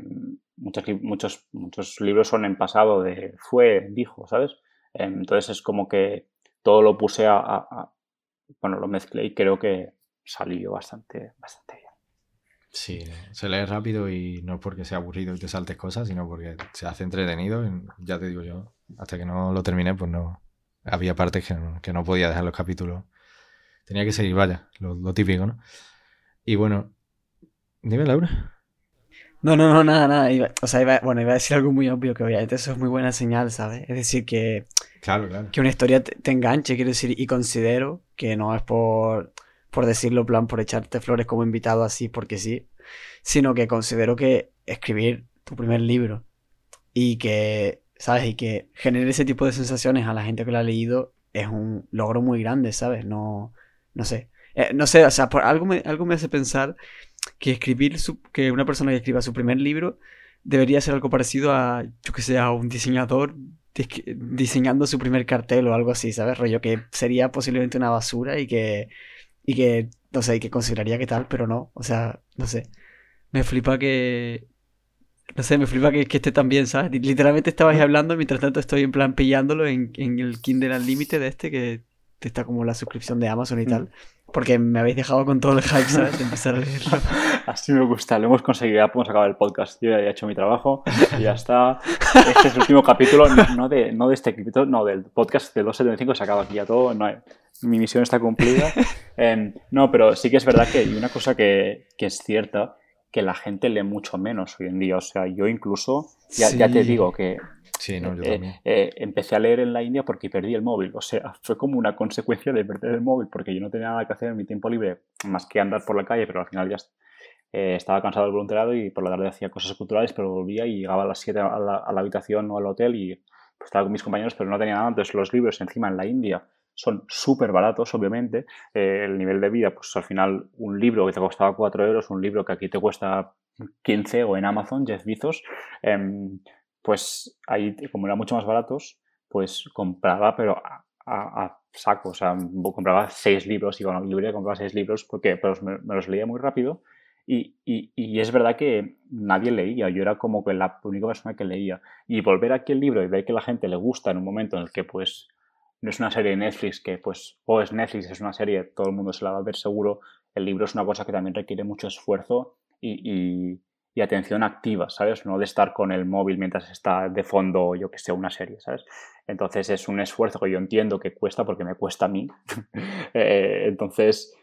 S3: muchos, muchos, muchos libros son en pasado de fue, dijo, ¿sabes? entonces es como que todo lo puse a, bueno, lo mezclé y creo que salió bastante, bastante bien.
S1: Sí, se lee rápido y no es porque sea aburrido y te saltes cosas, sino porque se hace entretenido. ya te digo yo, hasta que no lo terminé, pues no. Había partes que no, podía dejar los capítulos. Tenía que seguir, vaya, lo, típico, ¿no? Y bueno, dime, Laura.
S2: No, no, no, nada, nada. o sea, iba, bueno, iba a decir algo muy obvio que obviamente eso es muy buena señal, ¿sabes? Es decir, que,
S1: claro, claro.
S2: que una historia te, te enganche, quiero decir, y considero que no es por por decirlo, plan, por echarte flores como invitado así porque sí, sino que considero que escribir tu primer libro y que, ¿sabes? Y que genere ese tipo de sensaciones a la gente que lo ha leído es un logro muy grande, ¿sabes? No, no sé. Eh, no sé, o sea, por algo, me, algo me hace pensar que escribir, su, que una persona que escriba su primer libro debería ser algo parecido a, yo que sé, a un diseñador diseñando su primer cartel o algo así, ¿sabes? Rollo que sería posiblemente una basura y que y que, no sé, que consideraría que tal, pero no, o sea, no sé. Me flipa que, no sé, me flipa que, que esté tan bien, ¿sabes? Literalmente estabais hablando, mientras tanto estoy en plan pillándolo en, en el Kindle Unlimited de este, que está como la suscripción de Amazon y tal. Mm. Porque me habéis dejado con todo el hype, ¿sabes? De empezar a leerlo.
S3: Así me gusta, lo hemos conseguido, ya podemos acabar el podcast. Yo ya he hecho mi trabajo y ya está. Este es el último capítulo, no, de, no de este capítulo, no, del podcast de 275 se acaba aquí ya todo. No hay, mi misión está cumplida. Em, no, pero sí que es verdad que hay una cosa que, que, es cierta, que la gente lee mucho menos hoy en día. O sea, yo incluso, ya, ya te digo que
S1: Sí, no, yo
S3: eh,
S1: también.
S3: Eh, empecé a leer en la India porque perdí el móvil. O sea, fue como una consecuencia de perder el móvil porque yo no tenía nada que hacer en mi tiempo libre más que andar por la calle, pero al final ya eh, estaba cansado del voluntariado y por la tarde hacía cosas culturales, pero volvía y llegaba a las 7 a la, habitación o al hotel y pues, estaba con mis compañeros, pero no tenía nada. Entonces los libros encima en la India son súper baratos, obviamente. Eh, el nivel de vida, pues al final, un libro que te costaba 4 euros, un libro que aquí te cuesta 15 o en Amazon, 10 Bezos, em, pues ahí, como eran mucho más baratos, pues compraba, pero a, saco, o sea, compraba 6 libros y con la librería compraba 6 libros porque pues, me, los leía muy rápido y, y, es verdad que nadie leía, yo era como que la única persona que leía. Y volver aquí el libro y ver que la gente le gusta en un momento en el que pues no es una serie de Netflix que pues o es Netflix, es una serie, todo el mundo se la va a ver seguro, el libro es una cosa que también requiere mucho esfuerzo y atención activa, ¿sabes? No de estar con el móvil mientras está de fondo, yo que sé, una serie, ¿sabes? Entonces es un esfuerzo que yo entiendo que cuesta porque me cuesta a mí. Eh, entonces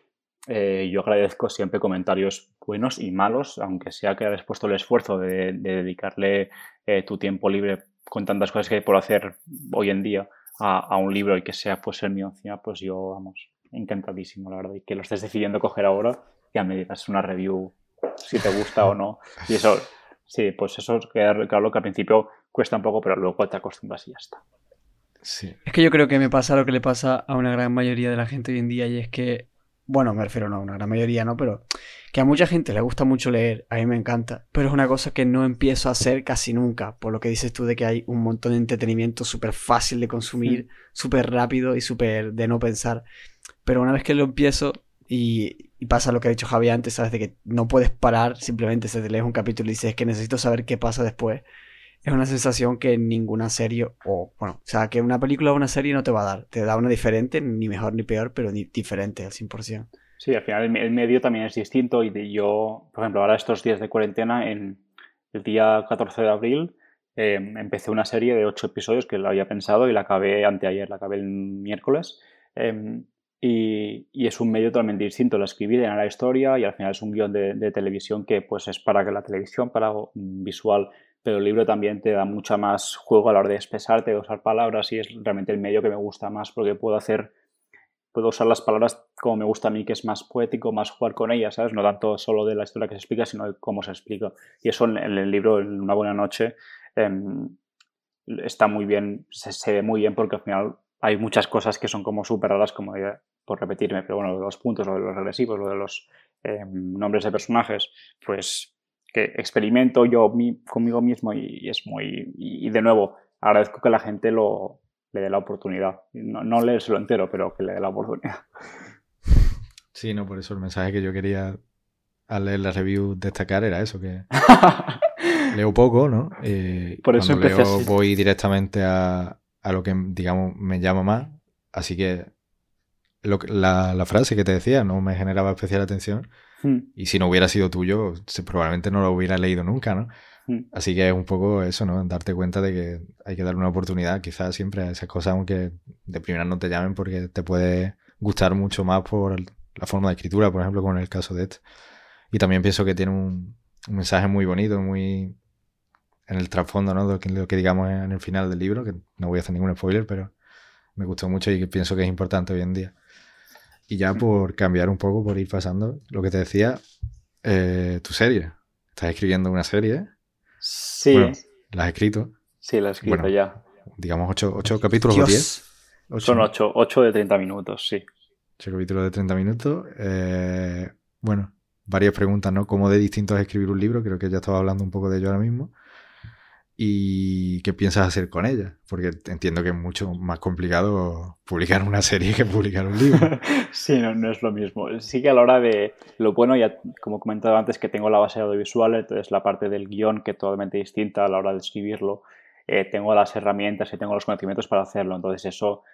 S3: eh, yo agradezco siempre comentarios buenos y malos, aunque sea que hayas puesto el esfuerzo de, dedicarle eh, tu tiempo libre con tantas cosas que hay por hacer hoy en día a, un libro y que sea pues el mío encima, pues yo, vamos, encantadísimo, la verdad. Y que lo estés decidiendo coger ahora, ya me digas una review si te gusta o no. Y eso, sí, pues eso es claro que al principio cuesta un poco, pero luego te acostumbras y ya está.
S2: Sí. Es que yo creo que me pasa lo que le pasa a una gran mayoría de la gente hoy en día y es que, bueno, me refiero no a una gran mayoría, ¿no? Pero que a mucha gente le gusta mucho leer, a mí me encanta, pero es una cosa que no empiezo a hacer casi nunca, por lo que dices tú de que hay un montón de entretenimiento súper fácil de consumir, súper rápido y súper de no pensar. Pero una vez que lo empiezo, y, pasa lo que ha dicho Javi antes, ¿sabes? De que no puedes parar, simplemente se te lees un capítulo y dices que necesito saber qué pasa después. Es una sensación que ninguna serie, o bueno, o sea, que una película o una serie no te va a dar. Te da una diferente, ni mejor ni peor, pero ni diferente al 100%.
S3: Sí, al final el medio también es distinto y yo, por ejemplo, ahora estos días de cuarentena, en el día 14 de abril, em, empecé una serie de ocho episodios que lo había pensado y la acabé anteayer, la acabé el miércoles. Em, y, es un medio totalmente distinto. Lo escribí en la historia y al final es un guion de, televisión que pues es para la televisión, para visual, pero el libro también te da mucha más juego a la hora de expresarte, de usar palabras y es realmente el medio que me gusta más porque puedo hacer, puedo usar las palabras como me gusta a mí, que es más poético, más jugar con ellas, ¿sabes? No tanto solo de la historia que se explica, sino de cómo se explica. Y eso en, el libro, en Una buena noche, em, está muy bien, se ve muy bien porque al final hay muchas cosas que son como súper raras, como por repetirme, pero bueno, los puntos, lo de los regresivos, lo de los em, nombres de personajes, pues que experimento yo conmigo mismo y, es muy... Y, de nuevo, agradezco que la gente lo, le dé la oportunidad. No, no leérselo entero, pero que le dé la oportunidad.
S1: Sí, no, por eso el mensaje que yo quería al leer la review destacar era eso, que leo poco, ¿no? Eh, por eso empecé leo, voy directamente a, a lo que, digamos, me llama más. Así que la, frase que te decía no me generaba especial atención. Hmm. Y si no hubiera sido tuyo, probablemente no lo hubiera leído nunca, ¿no? Hmm. Así que es un poco eso, ¿no? Darte cuenta de que hay que dar una oportunidad, quizás siempre a esas cosas, aunque de primera no te llamen, porque te puede gustar mucho más por la forma de escritura, por ejemplo, como en el caso de este. Y también pienso que tiene un, un mensaje muy bonito, muy en el trasfondo, ¿no? Lo que, lo que digamos en el final del libro, que no voy a hacer ningún spoiler, pero me gustó mucho y pienso que es importante hoy en día. Y ya por cambiar un poco, por ir pasando, lo que te decía, eh, tu serie. Estás escribiendo una serie.
S3: Sí.
S1: ¿La has escrito?
S3: Sí, la he escrito ya.
S1: Digamos ocho, ocho capítulos o diez.
S3: Son ocho, ocho de 30 minutos, sí.
S1: Ocho capítulos de 30 minutos. Eh, bueno, varias preguntas, ¿no? ¿Cómo de distinto es escribir un libro? Creo que ya estaba hablando un poco de ello ahora mismo y qué piensas hacer con ella, porque entiendo que es mucho más complicado publicar una serie que publicar un libro.
S3: sí, no, no, es lo mismo. Sí que a la hora de lo bueno, ya como he comentado antes, que tengo la base audiovisual, entonces la parte del guion que es totalmente distinta a la hora de escribirlo, eh, tengo las herramientas y tengo los conocimientos para hacerlo, entonces eso,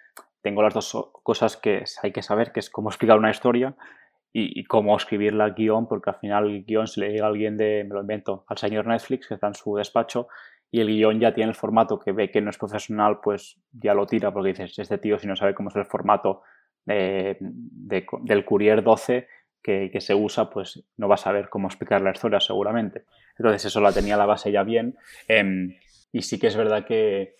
S3: tengo las dos cosas que hay que saber, que es cómo explicar una historia y, cómo escribir la guion, porque al final el guion, si le llega a alguien de, me lo invento, al señor Netflix, que está en su despacho, y el guion ya tiene el formato que ve que no es profesional, pues ya lo tira porque dices, este tío si no sabe cómo es el formato del Courier 12 que, se usa, pues no va a saber cómo explicar la historia seguramente. Entonces eso la tenía la base ya bien. Em, y sí que es verdad que,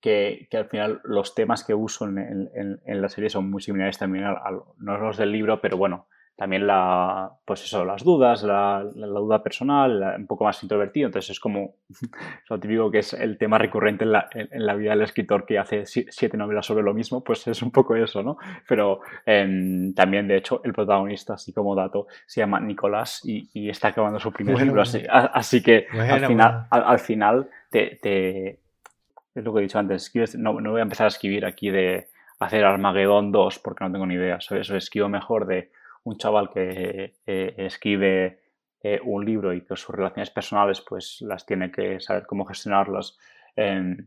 S3: que, al final los temas que uso en, la serie son muy similares también a, no los del libro, pero bueno, también la, pues eso, las dudas, la, duda personal, un poco más introvertido. Entonces es como lo típico que es el tema recurrente en la, en la, vida del escritor que hace siete novelas sobre lo mismo, pues es un poco eso, ¿no? Pero em, también, de hecho, el protagonista, así como dato, se llama Nicolás y, está acabando su primer libro. Así, que al final, al, final te, te, es lo que he dicho antes, no, no voy a empezar a escribir aquí de hacer Armagedón 2 porque no tengo ni idea. Eso, eso escribo mejor de un chaval que eh, escribe eh, un libro y que sus relaciones personales pues las tiene que saber cómo gestionarlas, em,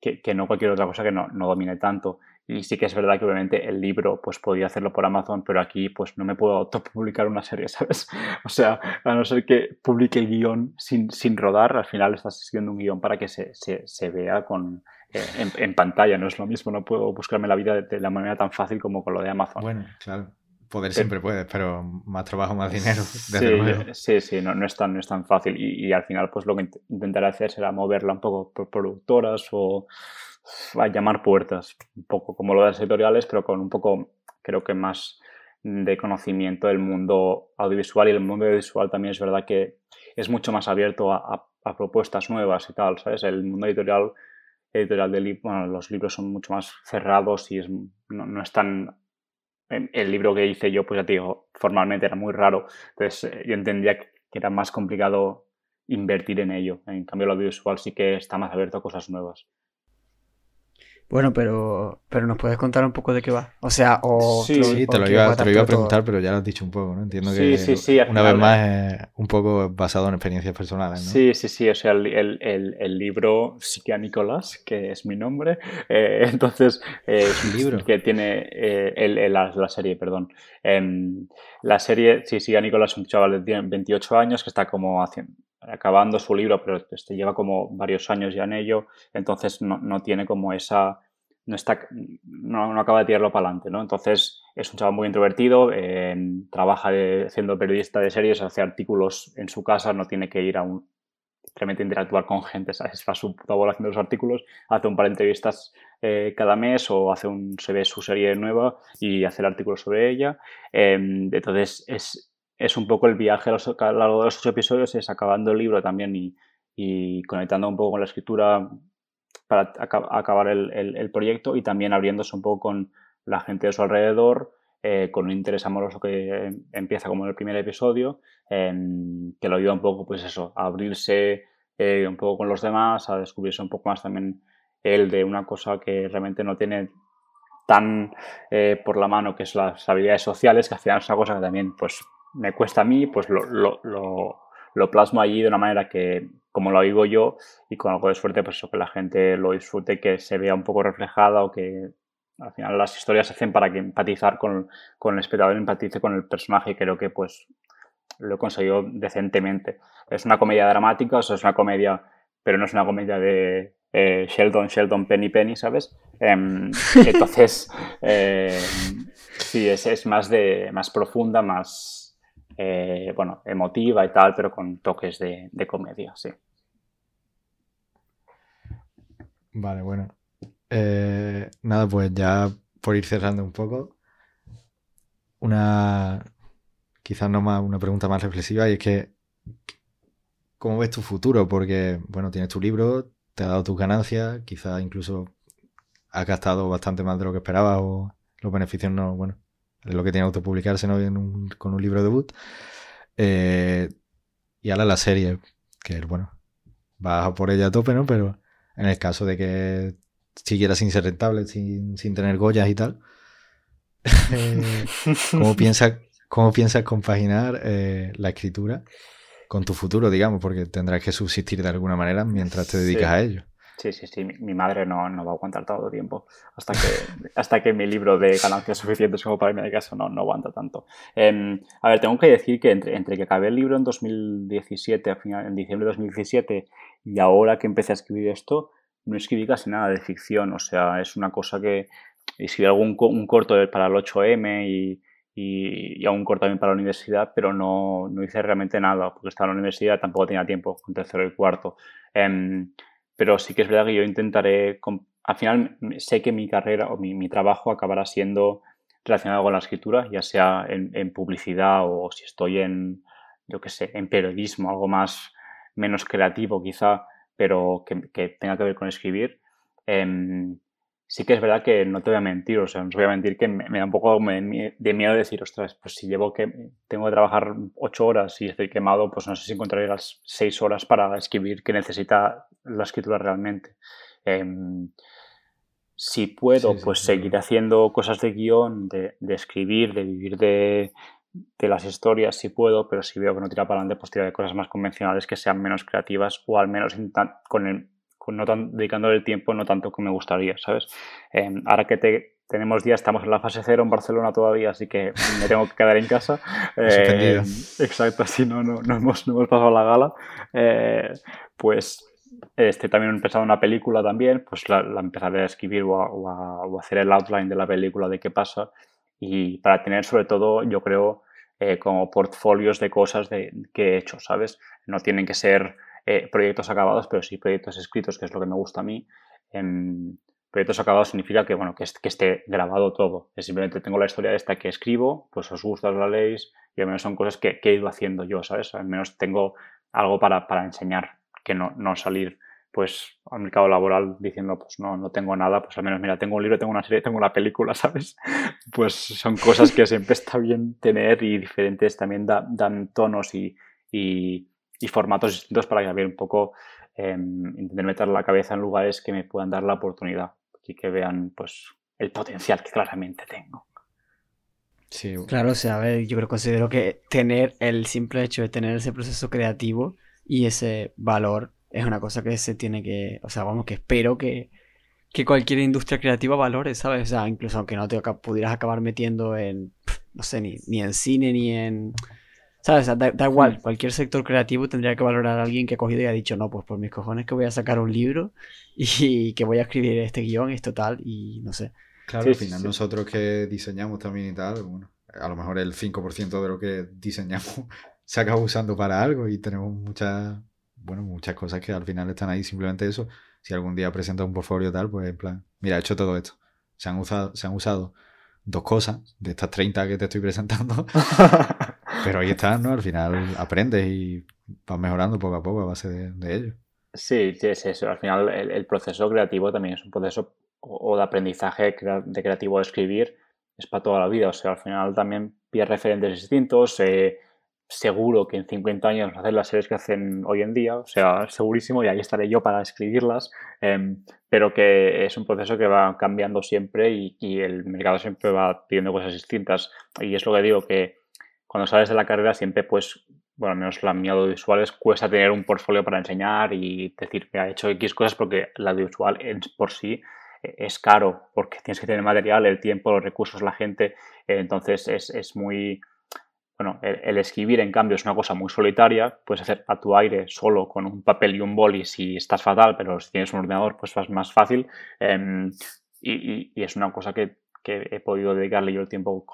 S3: que, no cualquier otra cosa que no, no, domine tanto. Y sí que es verdad que obviamente el libro pues podía hacerlo por Amazon, pero aquí pues no me puedo autopublicar una serie, ¿sabes? O sea, a no ser que publique el guion sin, sin rodar, al final estás escribiendo un guion para que se, se, se vea con, eh, en, en, pantalla, no es lo mismo, no puedo buscarme la vida de, de, la manera tan fácil como con lo de Amazon.
S1: Bueno, claro. Poder siempre puedes, pero más trabajo, más dinero.
S3: sí, sí, no, no, es tan, no es tan fácil. Y, al final, pues lo que intentaré hacer será moverla un poco por productoras o a llamar puertas, un poco como lo de las editoriales, pero con un poco, creo que más de conocimiento del mundo audiovisual y el mundo audiovisual también es verdad que es mucho más abierto a, propuestas nuevas y tal, ¿sabes? El mundo editorial, editorial de bueno, los libros son mucho más cerrados y es, no, no es tan el libro que hice yo, pues ya te digo, formalmente era muy raro. Entonces eh, yo entendía que era más complicado invertir en ello. En cambio, lo audiovisual sí que está más abierto a cosas nuevas.
S2: Bueno, pero, pero nos puedes contar un poco de qué va. O sea, o.
S1: Sí, te, lo iba, a preguntar, pero ya lo has dicho un poco, ¿no? Entiendo que una vez más es un poco basado en experiencias personales, ¿no?
S3: Sí, sí, sí. O sea, el, el, el libro Sigue a Nicolás, que es mi nombre. Eh, entonces, es un libro que tiene eh, la, la, serie, perdón. Em, la serie, sí, Sigue a Nicolás, un chaval de 28 años que está como haciendo acabando su libro, pero este lleva como varios años ya en ello, entonces no, no tiene como esa, no, está, no, no, acaba de tirarlo para adelante, ¿no? Entonces es un chaval muy introvertido, trabaja siendo periodista de series, hace artículos en su casa, no tiene que ir a un realmente interactuar con gente, ¿sabes? Está su puta bola haciendo los artículos, hace un par de entrevistas eh, cada mes o hace un, se ve su serie nueva y hace el artículo sobre ella. Em, entonces es, es un poco el viaje a, lo largo de los ocho episodios, es acabando el libro también y, conectando un poco con la escritura para acabar el, el, proyecto y también abriéndose un poco con la gente de su alrededor, eh, con un interés amoroso que empieza como en el primer episodio, que lo ayuda un poco, pues eso, a abrirse eh, un poco con los demás, a descubrirse un poco más también él de una cosa que realmente no tiene tan eh, por la mano, que es las habilidades sociales, que al final es una cosa que también pues me cuesta a mí, pues lo, lo, lo, plasmo allí de una manera que, como lo digo yo, y con algo de suerte, pues que la gente lo disfrute, que se vea un poco reflejada o que al final las historias se hacen para que empatizar con, con el espectador, empatice con el personaje y creo que pues lo he conseguido decentemente. Es una comedia dramática, o sea, es una comedia, pero no es una comedia de eh, Sheldon, Sheldon, Penny, Penny, ¿sabes? Em, entonces, eh, sí, es, es, más, de, más profunda, más, eh, bueno, emotiva y tal, pero con toques de, comedia, sí.
S1: Vale, bueno. Eh, nada, pues ya por ir cerrando un poco, una, quizás no más, una pregunta más reflexiva y es que, ¿cómo ves tu futuro? Porque, bueno, tienes tu libro, te ha dado tus ganancias, quizás incluso has gastado bastante más de lo que esperabas o los beneficios no, bueno, es lo que tiene autopublicarse ¿no? con un libro debut. Eh, y ahora la serie, que bueno, vas por ella a tope, ¿no? Pero en el caso de que siguiera sin ser rentable, sin, tener goyas y tal, eh, ¿cómo, piensas, ¿cómo piensas compaginar eh, la escritura con tu futuro, digamos? Porque tendrás que subsistir de alguna manera mientras te dedicas a ello.
S3: Sí, sí, sí. Mi, madre no, no, va a aguantar todo el tiempo. Hasta que, hasta que mi libro de ganancias suficientes como para irme de casa no, no aguanta tanto. Em, a ver, tengo que decir que entre, entre que acabé el libro en 2017, final, en diciembre de 2017, y ahora que empecé a escribir esto, no escribí casi nada de ficción. O sea, es una cosa que escribí algún un corto para el 8M y, y, y un corto también para la universidad, pero no, no hice realmente nada, porque estaba en la universidad, tampoco tenía tiempo con tercero y cuarto. Em, pero sí que es verdad que yo intentaré, al final sé que mi carrera o mi, trabajo acabará siendo relacionado con la escritura, ya sea en, publicidad o si estoy en, yo qué sé, en periodismo, algo más menos creativo quizá, pero que, tenga que ver con escribir. Em, sí que es verdad que no te voy a mentir, o sea, no os voy a mentir que me, da un poco de miedo decir, ostras, pues si llevo que tengo que trabajar ocho horas y estoy quemado, pues no sé si encontraré las seis horas para escribir que necesita la escritura realmente. Em, si puedo, pues seguir haciendo cosas de guion, de, escribir, de vivir de, las historias, si puedo, pero si veo que no tira para adelante, pues tiraré cosas más convencionales que sean menos creativas o al menos con el no tan, dedicándole el tiempo no tanto como me gustaría, ¿sabes? Em, ahora que te, tenemos días, estamos en la fase cero en Barcelona todavía, así que me tengo que quedar en casa. Eh, exacto, así no, no, no, hemos, no hemos pasado la gala. Eh, pues este, también he empezado una película también, pues la, empezaré a escribir o a, hacer el outline de la película de qué pasa y para tener sobre todo, yo creo, eh, como portfolios de cosas de, que he hecho, ¿sabes? No tienen que ser eh, proyectos acabados, pero sí proyectos escritos, que es lo que me gusta a mí. Em, proyectos acabados significa que, bueno, que, que esté grabado todo. simplemente tengo la historia de esta que escribo, pues os gusta, os la leéis, y al menos son cosas que, he ido haciendo yo, ¿sabes? Al menos tengo algo para, enseñar, que no, no salir pues al mercado laboral diciendo pues no, no tengo nada, pues al menos mira, tengo un libro, tengo una serie, tengo una película, ¿sabes? Pues son cosas que siempre está bien tener y diferentes también dan tonos y, y formatos distintos para que un poco eh, intentar meter la cabeza en lugares que me puedan dar la oportunidad y que vean pues el potencial que claramente tengo.
S2: Sí. Claro, o sea, a ver, yo creo considero que tener el simple hecho de tener ese proceso creativo y ese valor es una cosa que se tiene que, o sea, vamos, que espero que, que cualquier industria creativa valore, ¿sabes? O sea, incluso aunque no te pudieras acabar metiendo en, no sé, ni, ni en cine, ni en ¿Sabes? da, igual, cualquier sector creativo tendría que valorar a alguien que ha cogido y ha dicho, no, pues por mis cojones que voy a sacar un libro y que voy a escribir este guion, esto tal, y no sé.
S1: Claro, al final nosotros que diseñamos también y tal, bueno, a lo mejor el 5% de lo que diseñamos se acaba usando para algo y tenemos muchas, bueno, muchas cosas que al final están ahí, simplemente eso. Si algún día presenta un portfolio tal, pues en plan, mira, he hecho todo esto. Se han usado, se han usado dos cosas de estas 30 que te estoy presentando. Pero ahí estás, ¿no? Al final aprendes y vas mejorando poco a poco a base de, ello.
S3: Sí, sí, es eso. Al final el, proceso creativo también es un proceso o de aprendizaje de creativo de escribir, es para toda la vida. O sea, al final también pides referentes distintos. Eh, seguro que en 50 años hacer las series que hacen hoy en día, o sea, segurísimo, y ahí estaré yo para escribirlas, em, pero que es un proceso que va cambiando siempre y, el mercado siempre va pidiendo cosas distintas. Y es lo que digo, que cuando sales de la carrera siempre, pues, bueno, al menos la mi audiovisual cuesta tener un portfolio para enseñar y decir que ha hecho X cosas porque la audiovisual por sí eh, es caro, porque tienes que tener material, el tiempo, los recursos, la gente, entonces es, es muy bueno, el, escribir, en cambio, es una cosa muy solitaria. Puedes hacer a tu aire solo con un papel y un boli si estás fatal, pero si tienes un ordenador, pues es más fácil. Em, y, es una cosa que, he podido dedicarle yo el tiempo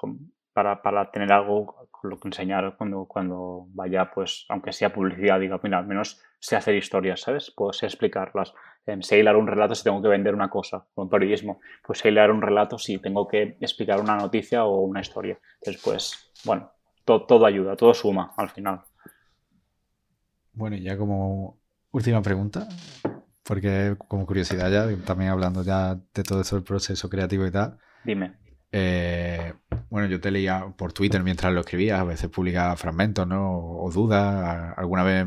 S3: para, tener algo con lo que enseñar cuando, cuando vaya, pues, aunque sea publicidad, diga, mira, al menos sé hacer historias, ¿sabes? Puedo sé explicarlas. Em, sé hilar un relato si tengo que vender una cosa, como periodismo. Pues sé hilar un relato si tengo que explicar una noticia o una historia. Entonces, pues, bueno, todo, ayuda, todo suma al final.
S1: Bueno, y ya como última pregunta, porque como curiosidad ya, también hablando ya de todo eso, el proceso creativo y tal.
S3: Dime.
S1: Eh, bueno, yo te leía por Twitter mientras lo escribías, a veces publicaba fragmentos, ¿no? O, dudas. Alguna vez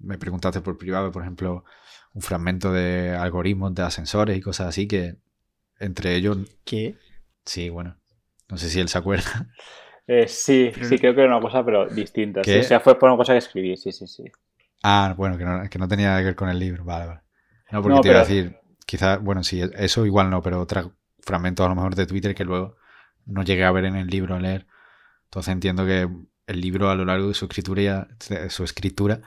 S1: me preguntaste por privado, por ejemplo, un fragmento de algoritmos de ascensores y cosas así que entre ellos...
S2: ¿Qué?
S1: Sí, bueno. No sé si él se acuerda.
S3: Eh, sí, sí, creo que era una cosa, pero distinta. o sea, fue por una cosa que escribí, sí, sí, sí.
S1: Ah, bueno, que no, que no tenía que ver con el libro, vale, vale. No, porque te iba a decir, quizás, bueno, sí, eso igual no, pero otro fragmento a lo mejor de Twitter que luego no llegué a ver en el libro a leer. Entonces entiendo que el libro a lo largo de su escritura, de su escritura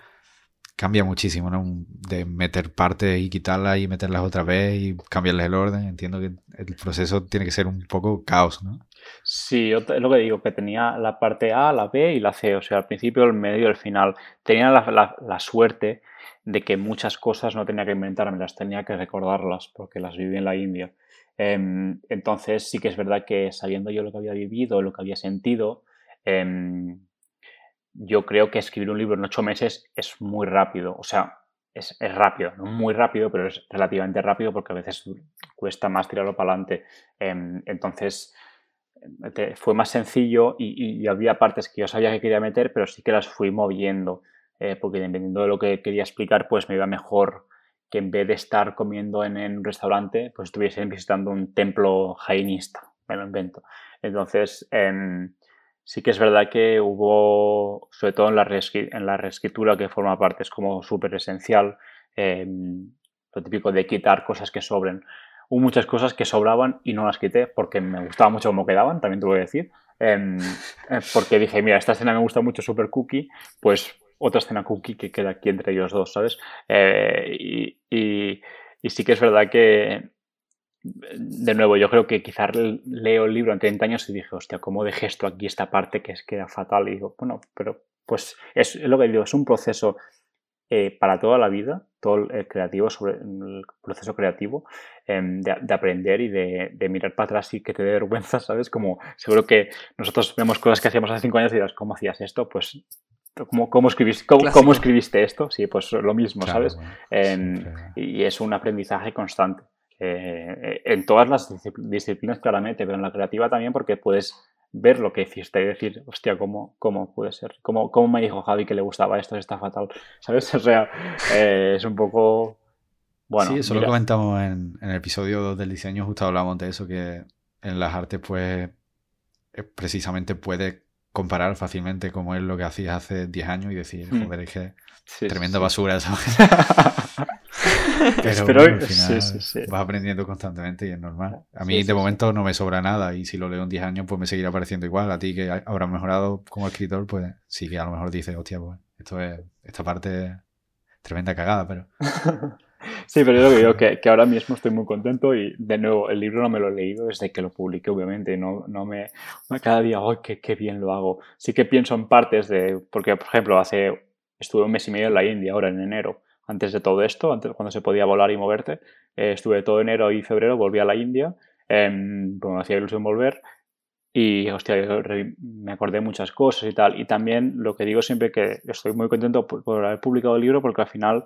S1: cambia muchísimo, ¿no? De meter partes y quitarlas y meterlas otra vez y cambiarles el orden. Entiendo que el proceso tiene que ser un poco caos, ¿no?
S3: Sí, es lo que digo, que tenía la parte A, la B y la C, o sea, al principio, el medio y el final. Tenía la, suerte de que muchas cosas no tenía que inventarme, las tenía que recordarlas porque las viví en la India. Em, entonces sí que es verdad que sabiendo yo lo que había vivido, lo que había sentido, em, yo creo que escribir un libro en ocho meses es muy rápido. O sea, es, rápido, no muy rápido, pero es relativamente rápido porque a veces cuesta más tirarlo para adelante. Em, entonces fue más sencillo y, había partes que yo sabía que quería meter, pero sí que las fui moviendo, eh, porque dependiendo de lo que quería explicar, pues me iba mejor que en vez de estar comiendo en, un restaurante, pues estuviese visitando un templo jainista, me lo invento. Entonces, em, sí que es verdad que hubo, sobre todo en la, en la reescritura que forma parte, es como súper esencial, em, lo típico de quitar cosas que sobren hubo muchas cosas que sobraban y no las quité porque me gustaba mucho cómo quedaban, también te voy a decir. Em, eh, porque dije, mira, esta escena me gusta mucho, super cookie, pues otra escena cookie que queda aquí entre ellos dos, ¿sabes? Eh, y, y, sí que es verdad que, de nuevo, yo creo que quizás leo el libro en 30 años y dije, hostia, ¿cómo dejé esto aquí, esta parte que es que era fatal? Y digo, bueno, pero pues es, es lo que digo, es un proceso eh, para toda la vida, todo el creativo, sobre el proceso creativo, em, de, aprender y de, mirar para atrás y que te dé vergüenza, ¿sabes? Como seguro que nosotros vemos cosas que hacíamos hace cinco años y dirás, ¿cómo hacías esto? Pues, ¿cómo, cómo, escribiste, cómo, escribiste esto? Sí, pues lo mismo, ¿sabes? Em, y es un aprendizaje constante. Eh, en todas las disciplinas, claramente, pero en la creativa también, porque puedes ver lo que hiciste y decir, hostia, ¿cómo, cómo puede ser? ¿Cómo, ¿Cómo, me dijo Javi que le gustaba esto? Está fatal. ¿Sabes? O sea, eh, es un poco... Bueno,
S1: sí, eso lo comentamos en, el episodio del diseño, justo hablamos de eso, que en las artes, pues, eh, precisamente puede comparar fácilmente cómo es lo que hacías hace 10 años y decir, hmm. joder, es que tremenda basura eso. Pero al final vas aprendiendo constantemente y es normal. A mí de momento no me sobra nada y si lo leo en 10 años pues me seguirá pareciendo igual. A ti que habrás mejorado como escritor pues sí que a lo mejor dices, hostia, pues esto es, esta parte es tremenda cagada, pero...
S3: Sí, pero yo lo que digo que, que, ahora mismo estoy muy contento y de nuevo el libro no me lo he leído desde que lo publiqué, obviamente, no, no me cada día, ¡ay, qué, qué, bien lo hago! Sí que pienso en partes de, porque por ejemplo, hace, estuve un mes y medio en la India, ahora en enero, antes de todo esto, antes cuando se podía volar y moverte. Eh, estuve todo enero y febrero, volví a la India, eh, me hacía ilusión volver y, hostia, me acordé muchas cosas y tal. Y también lo que digo siempre que estoy muy contento por, haber publicado el libro porque al final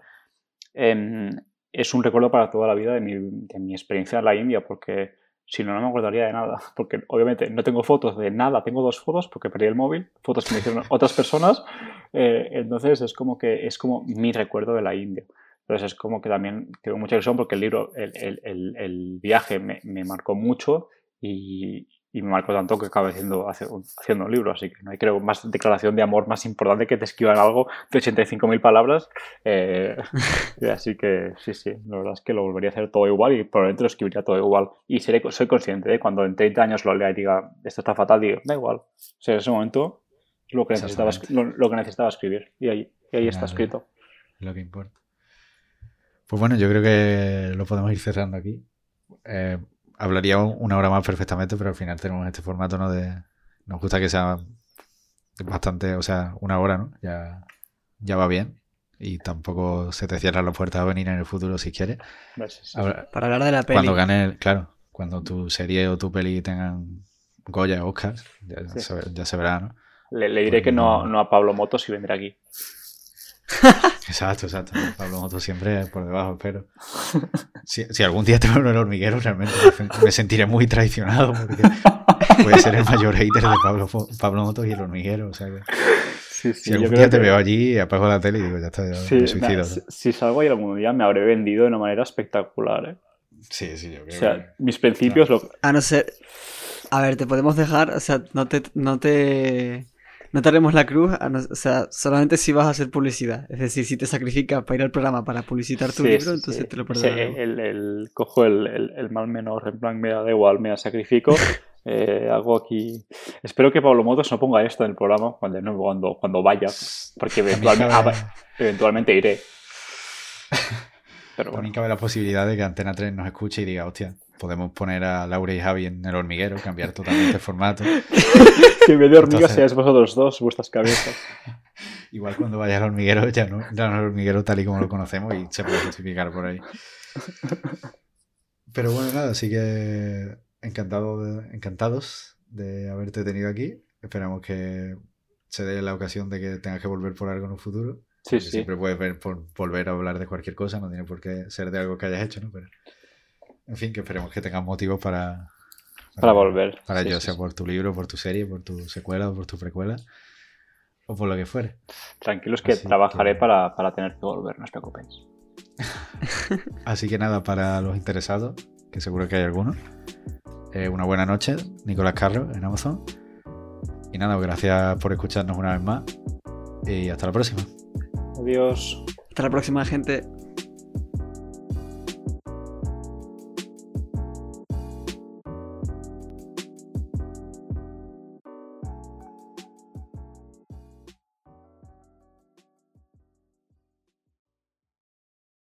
S3: em, es un recuerdo para toda la vida de mi, de mi experiencia en la India porque si no, no me acordaría de nada. Porque obviamente no tengo fotos de nada, tengo dos fotos porque perdí el móvil, fotos que me hicieron otras personas. Eh, entonces es como que es como mi recuerdo de la India. Entonces es como que también tengo mucha ilusión porque el libro, el, el, el, viaje me, me, marcó mucho y, y me marcó tanto que acabé haciendo, haciendo un libro. Así que no hay, creo, más declaración de amor más importante que te escriban algo de 85.000 palabras. Eh, así que sí, sí, la verdad es que lo volvería a hacer todo igual y probablemente lo escribiría todo igual. Y seré, soy consciente de cuando en 30 años lo lea y diga, esto está fatal, digo, da igual. O sea, en ese momento lo que necesitaba, lo, que necesitaba escribir. Y ahí, y ahí está escrito.
S1: Lo que importa. Pues bueno, yo creo que lo podemos ir cerrando aquí. Eh, hablaría una hora más perfectamente, pero al final tenemos este formato, ¿no? De, nos gusta que sea bastante, o sea, una hora, ¿no? Ya, ya va bien. Y tampoco se te cierran las puertas a venir en el futuro si quieres.
S2: Para hablar de la
S1: peli. Cuando gane, claro, cuando tu serie o tu peli tengan Goya o Oscars, ya, se, verá, ¿no?
S3: Le, diré pues que no, no a Pablo Motos y vendrá aquí.
S1: Exacto, exacto. Pablo Moto siempre por debajo, pero si, algún día tengo en el hormiguero, realmente me sentiré muy traicionado porque voy a ser el mayor hater de Pablo, Pablo Moto y el hormiguero. O sea si algún día te veo allí, apago la tele y digo, ya está, ya me suicido.
S3: si, salgo ahí algún día me habré vendido de una manera espectacular. ¿eh?
S1: Sí, sí, yo creo.
S3: O sea, mis principios. Lo...
S2: A no ser. A ver, te podemos dejar, o sea, no te, no te no te haremos la cruz, o sea, solamente si vas a hacer publicidad. Es decir, si te sacrificas para ir al programa para publicitar tu libro, entonces te lo perdonaremos.
S3: El, el, cojo el, mal menor, en plan, me da igual, me sacrifico. Eh, hago aquí. Espero que Pablo Motos no ponga esto en el programa cuando, cuando, cuando vaya, porque eventualmente, eventualmente iré.
S1: Pero También cabe la posibilidad de que Antena 3 nos escuche y diga, hostia, podemos poner a Laura y Javi en el hormiguero, cambiar totalmente el formato.
S3: que en vez de hormigas seáis vosotros dos, vuestras cabezas.
S1: Igual cuando vaya al hormiguero ya no, ya no el hormiguero tal y como lo conocemos y se puede justificar por ahí. Pero bueno, nada, así que encantado de- encantados de haberte tenido aquí. Esperamos que se dé la ocasión de que tengas que volver por algo en un futuro.
S3: Sí, sí.
S1: Siempre puedes ver por volver a hablar de cualquier cosa, no tiene por qué ser de algo que hayas hecho, ¿no? Pero, en fin, que esperemos que tengas motivos para,
S3: Para volver.
S1: Para
S3: Sí,
S1: ello,
S3: sí,
S1: sea
S3: sí.
S1: por tu libro, por tu serie, por tu secuela o por tu precuela, o por lo que fuere.
S3: Tranquilos que
S1: Así
S3: trabajaré
S1: que-
S3: para, para tener que volver, no os preocupéis.
S1: Así que nada, para los interesados, que seguro que hay algunos, eh, una buena noche, Nicolás Carro en Amazon. Y nada, gracias por escucharnos una vez más y hasta la próxima.
S3: Adiós.
S2: Hasta la próxima, gente.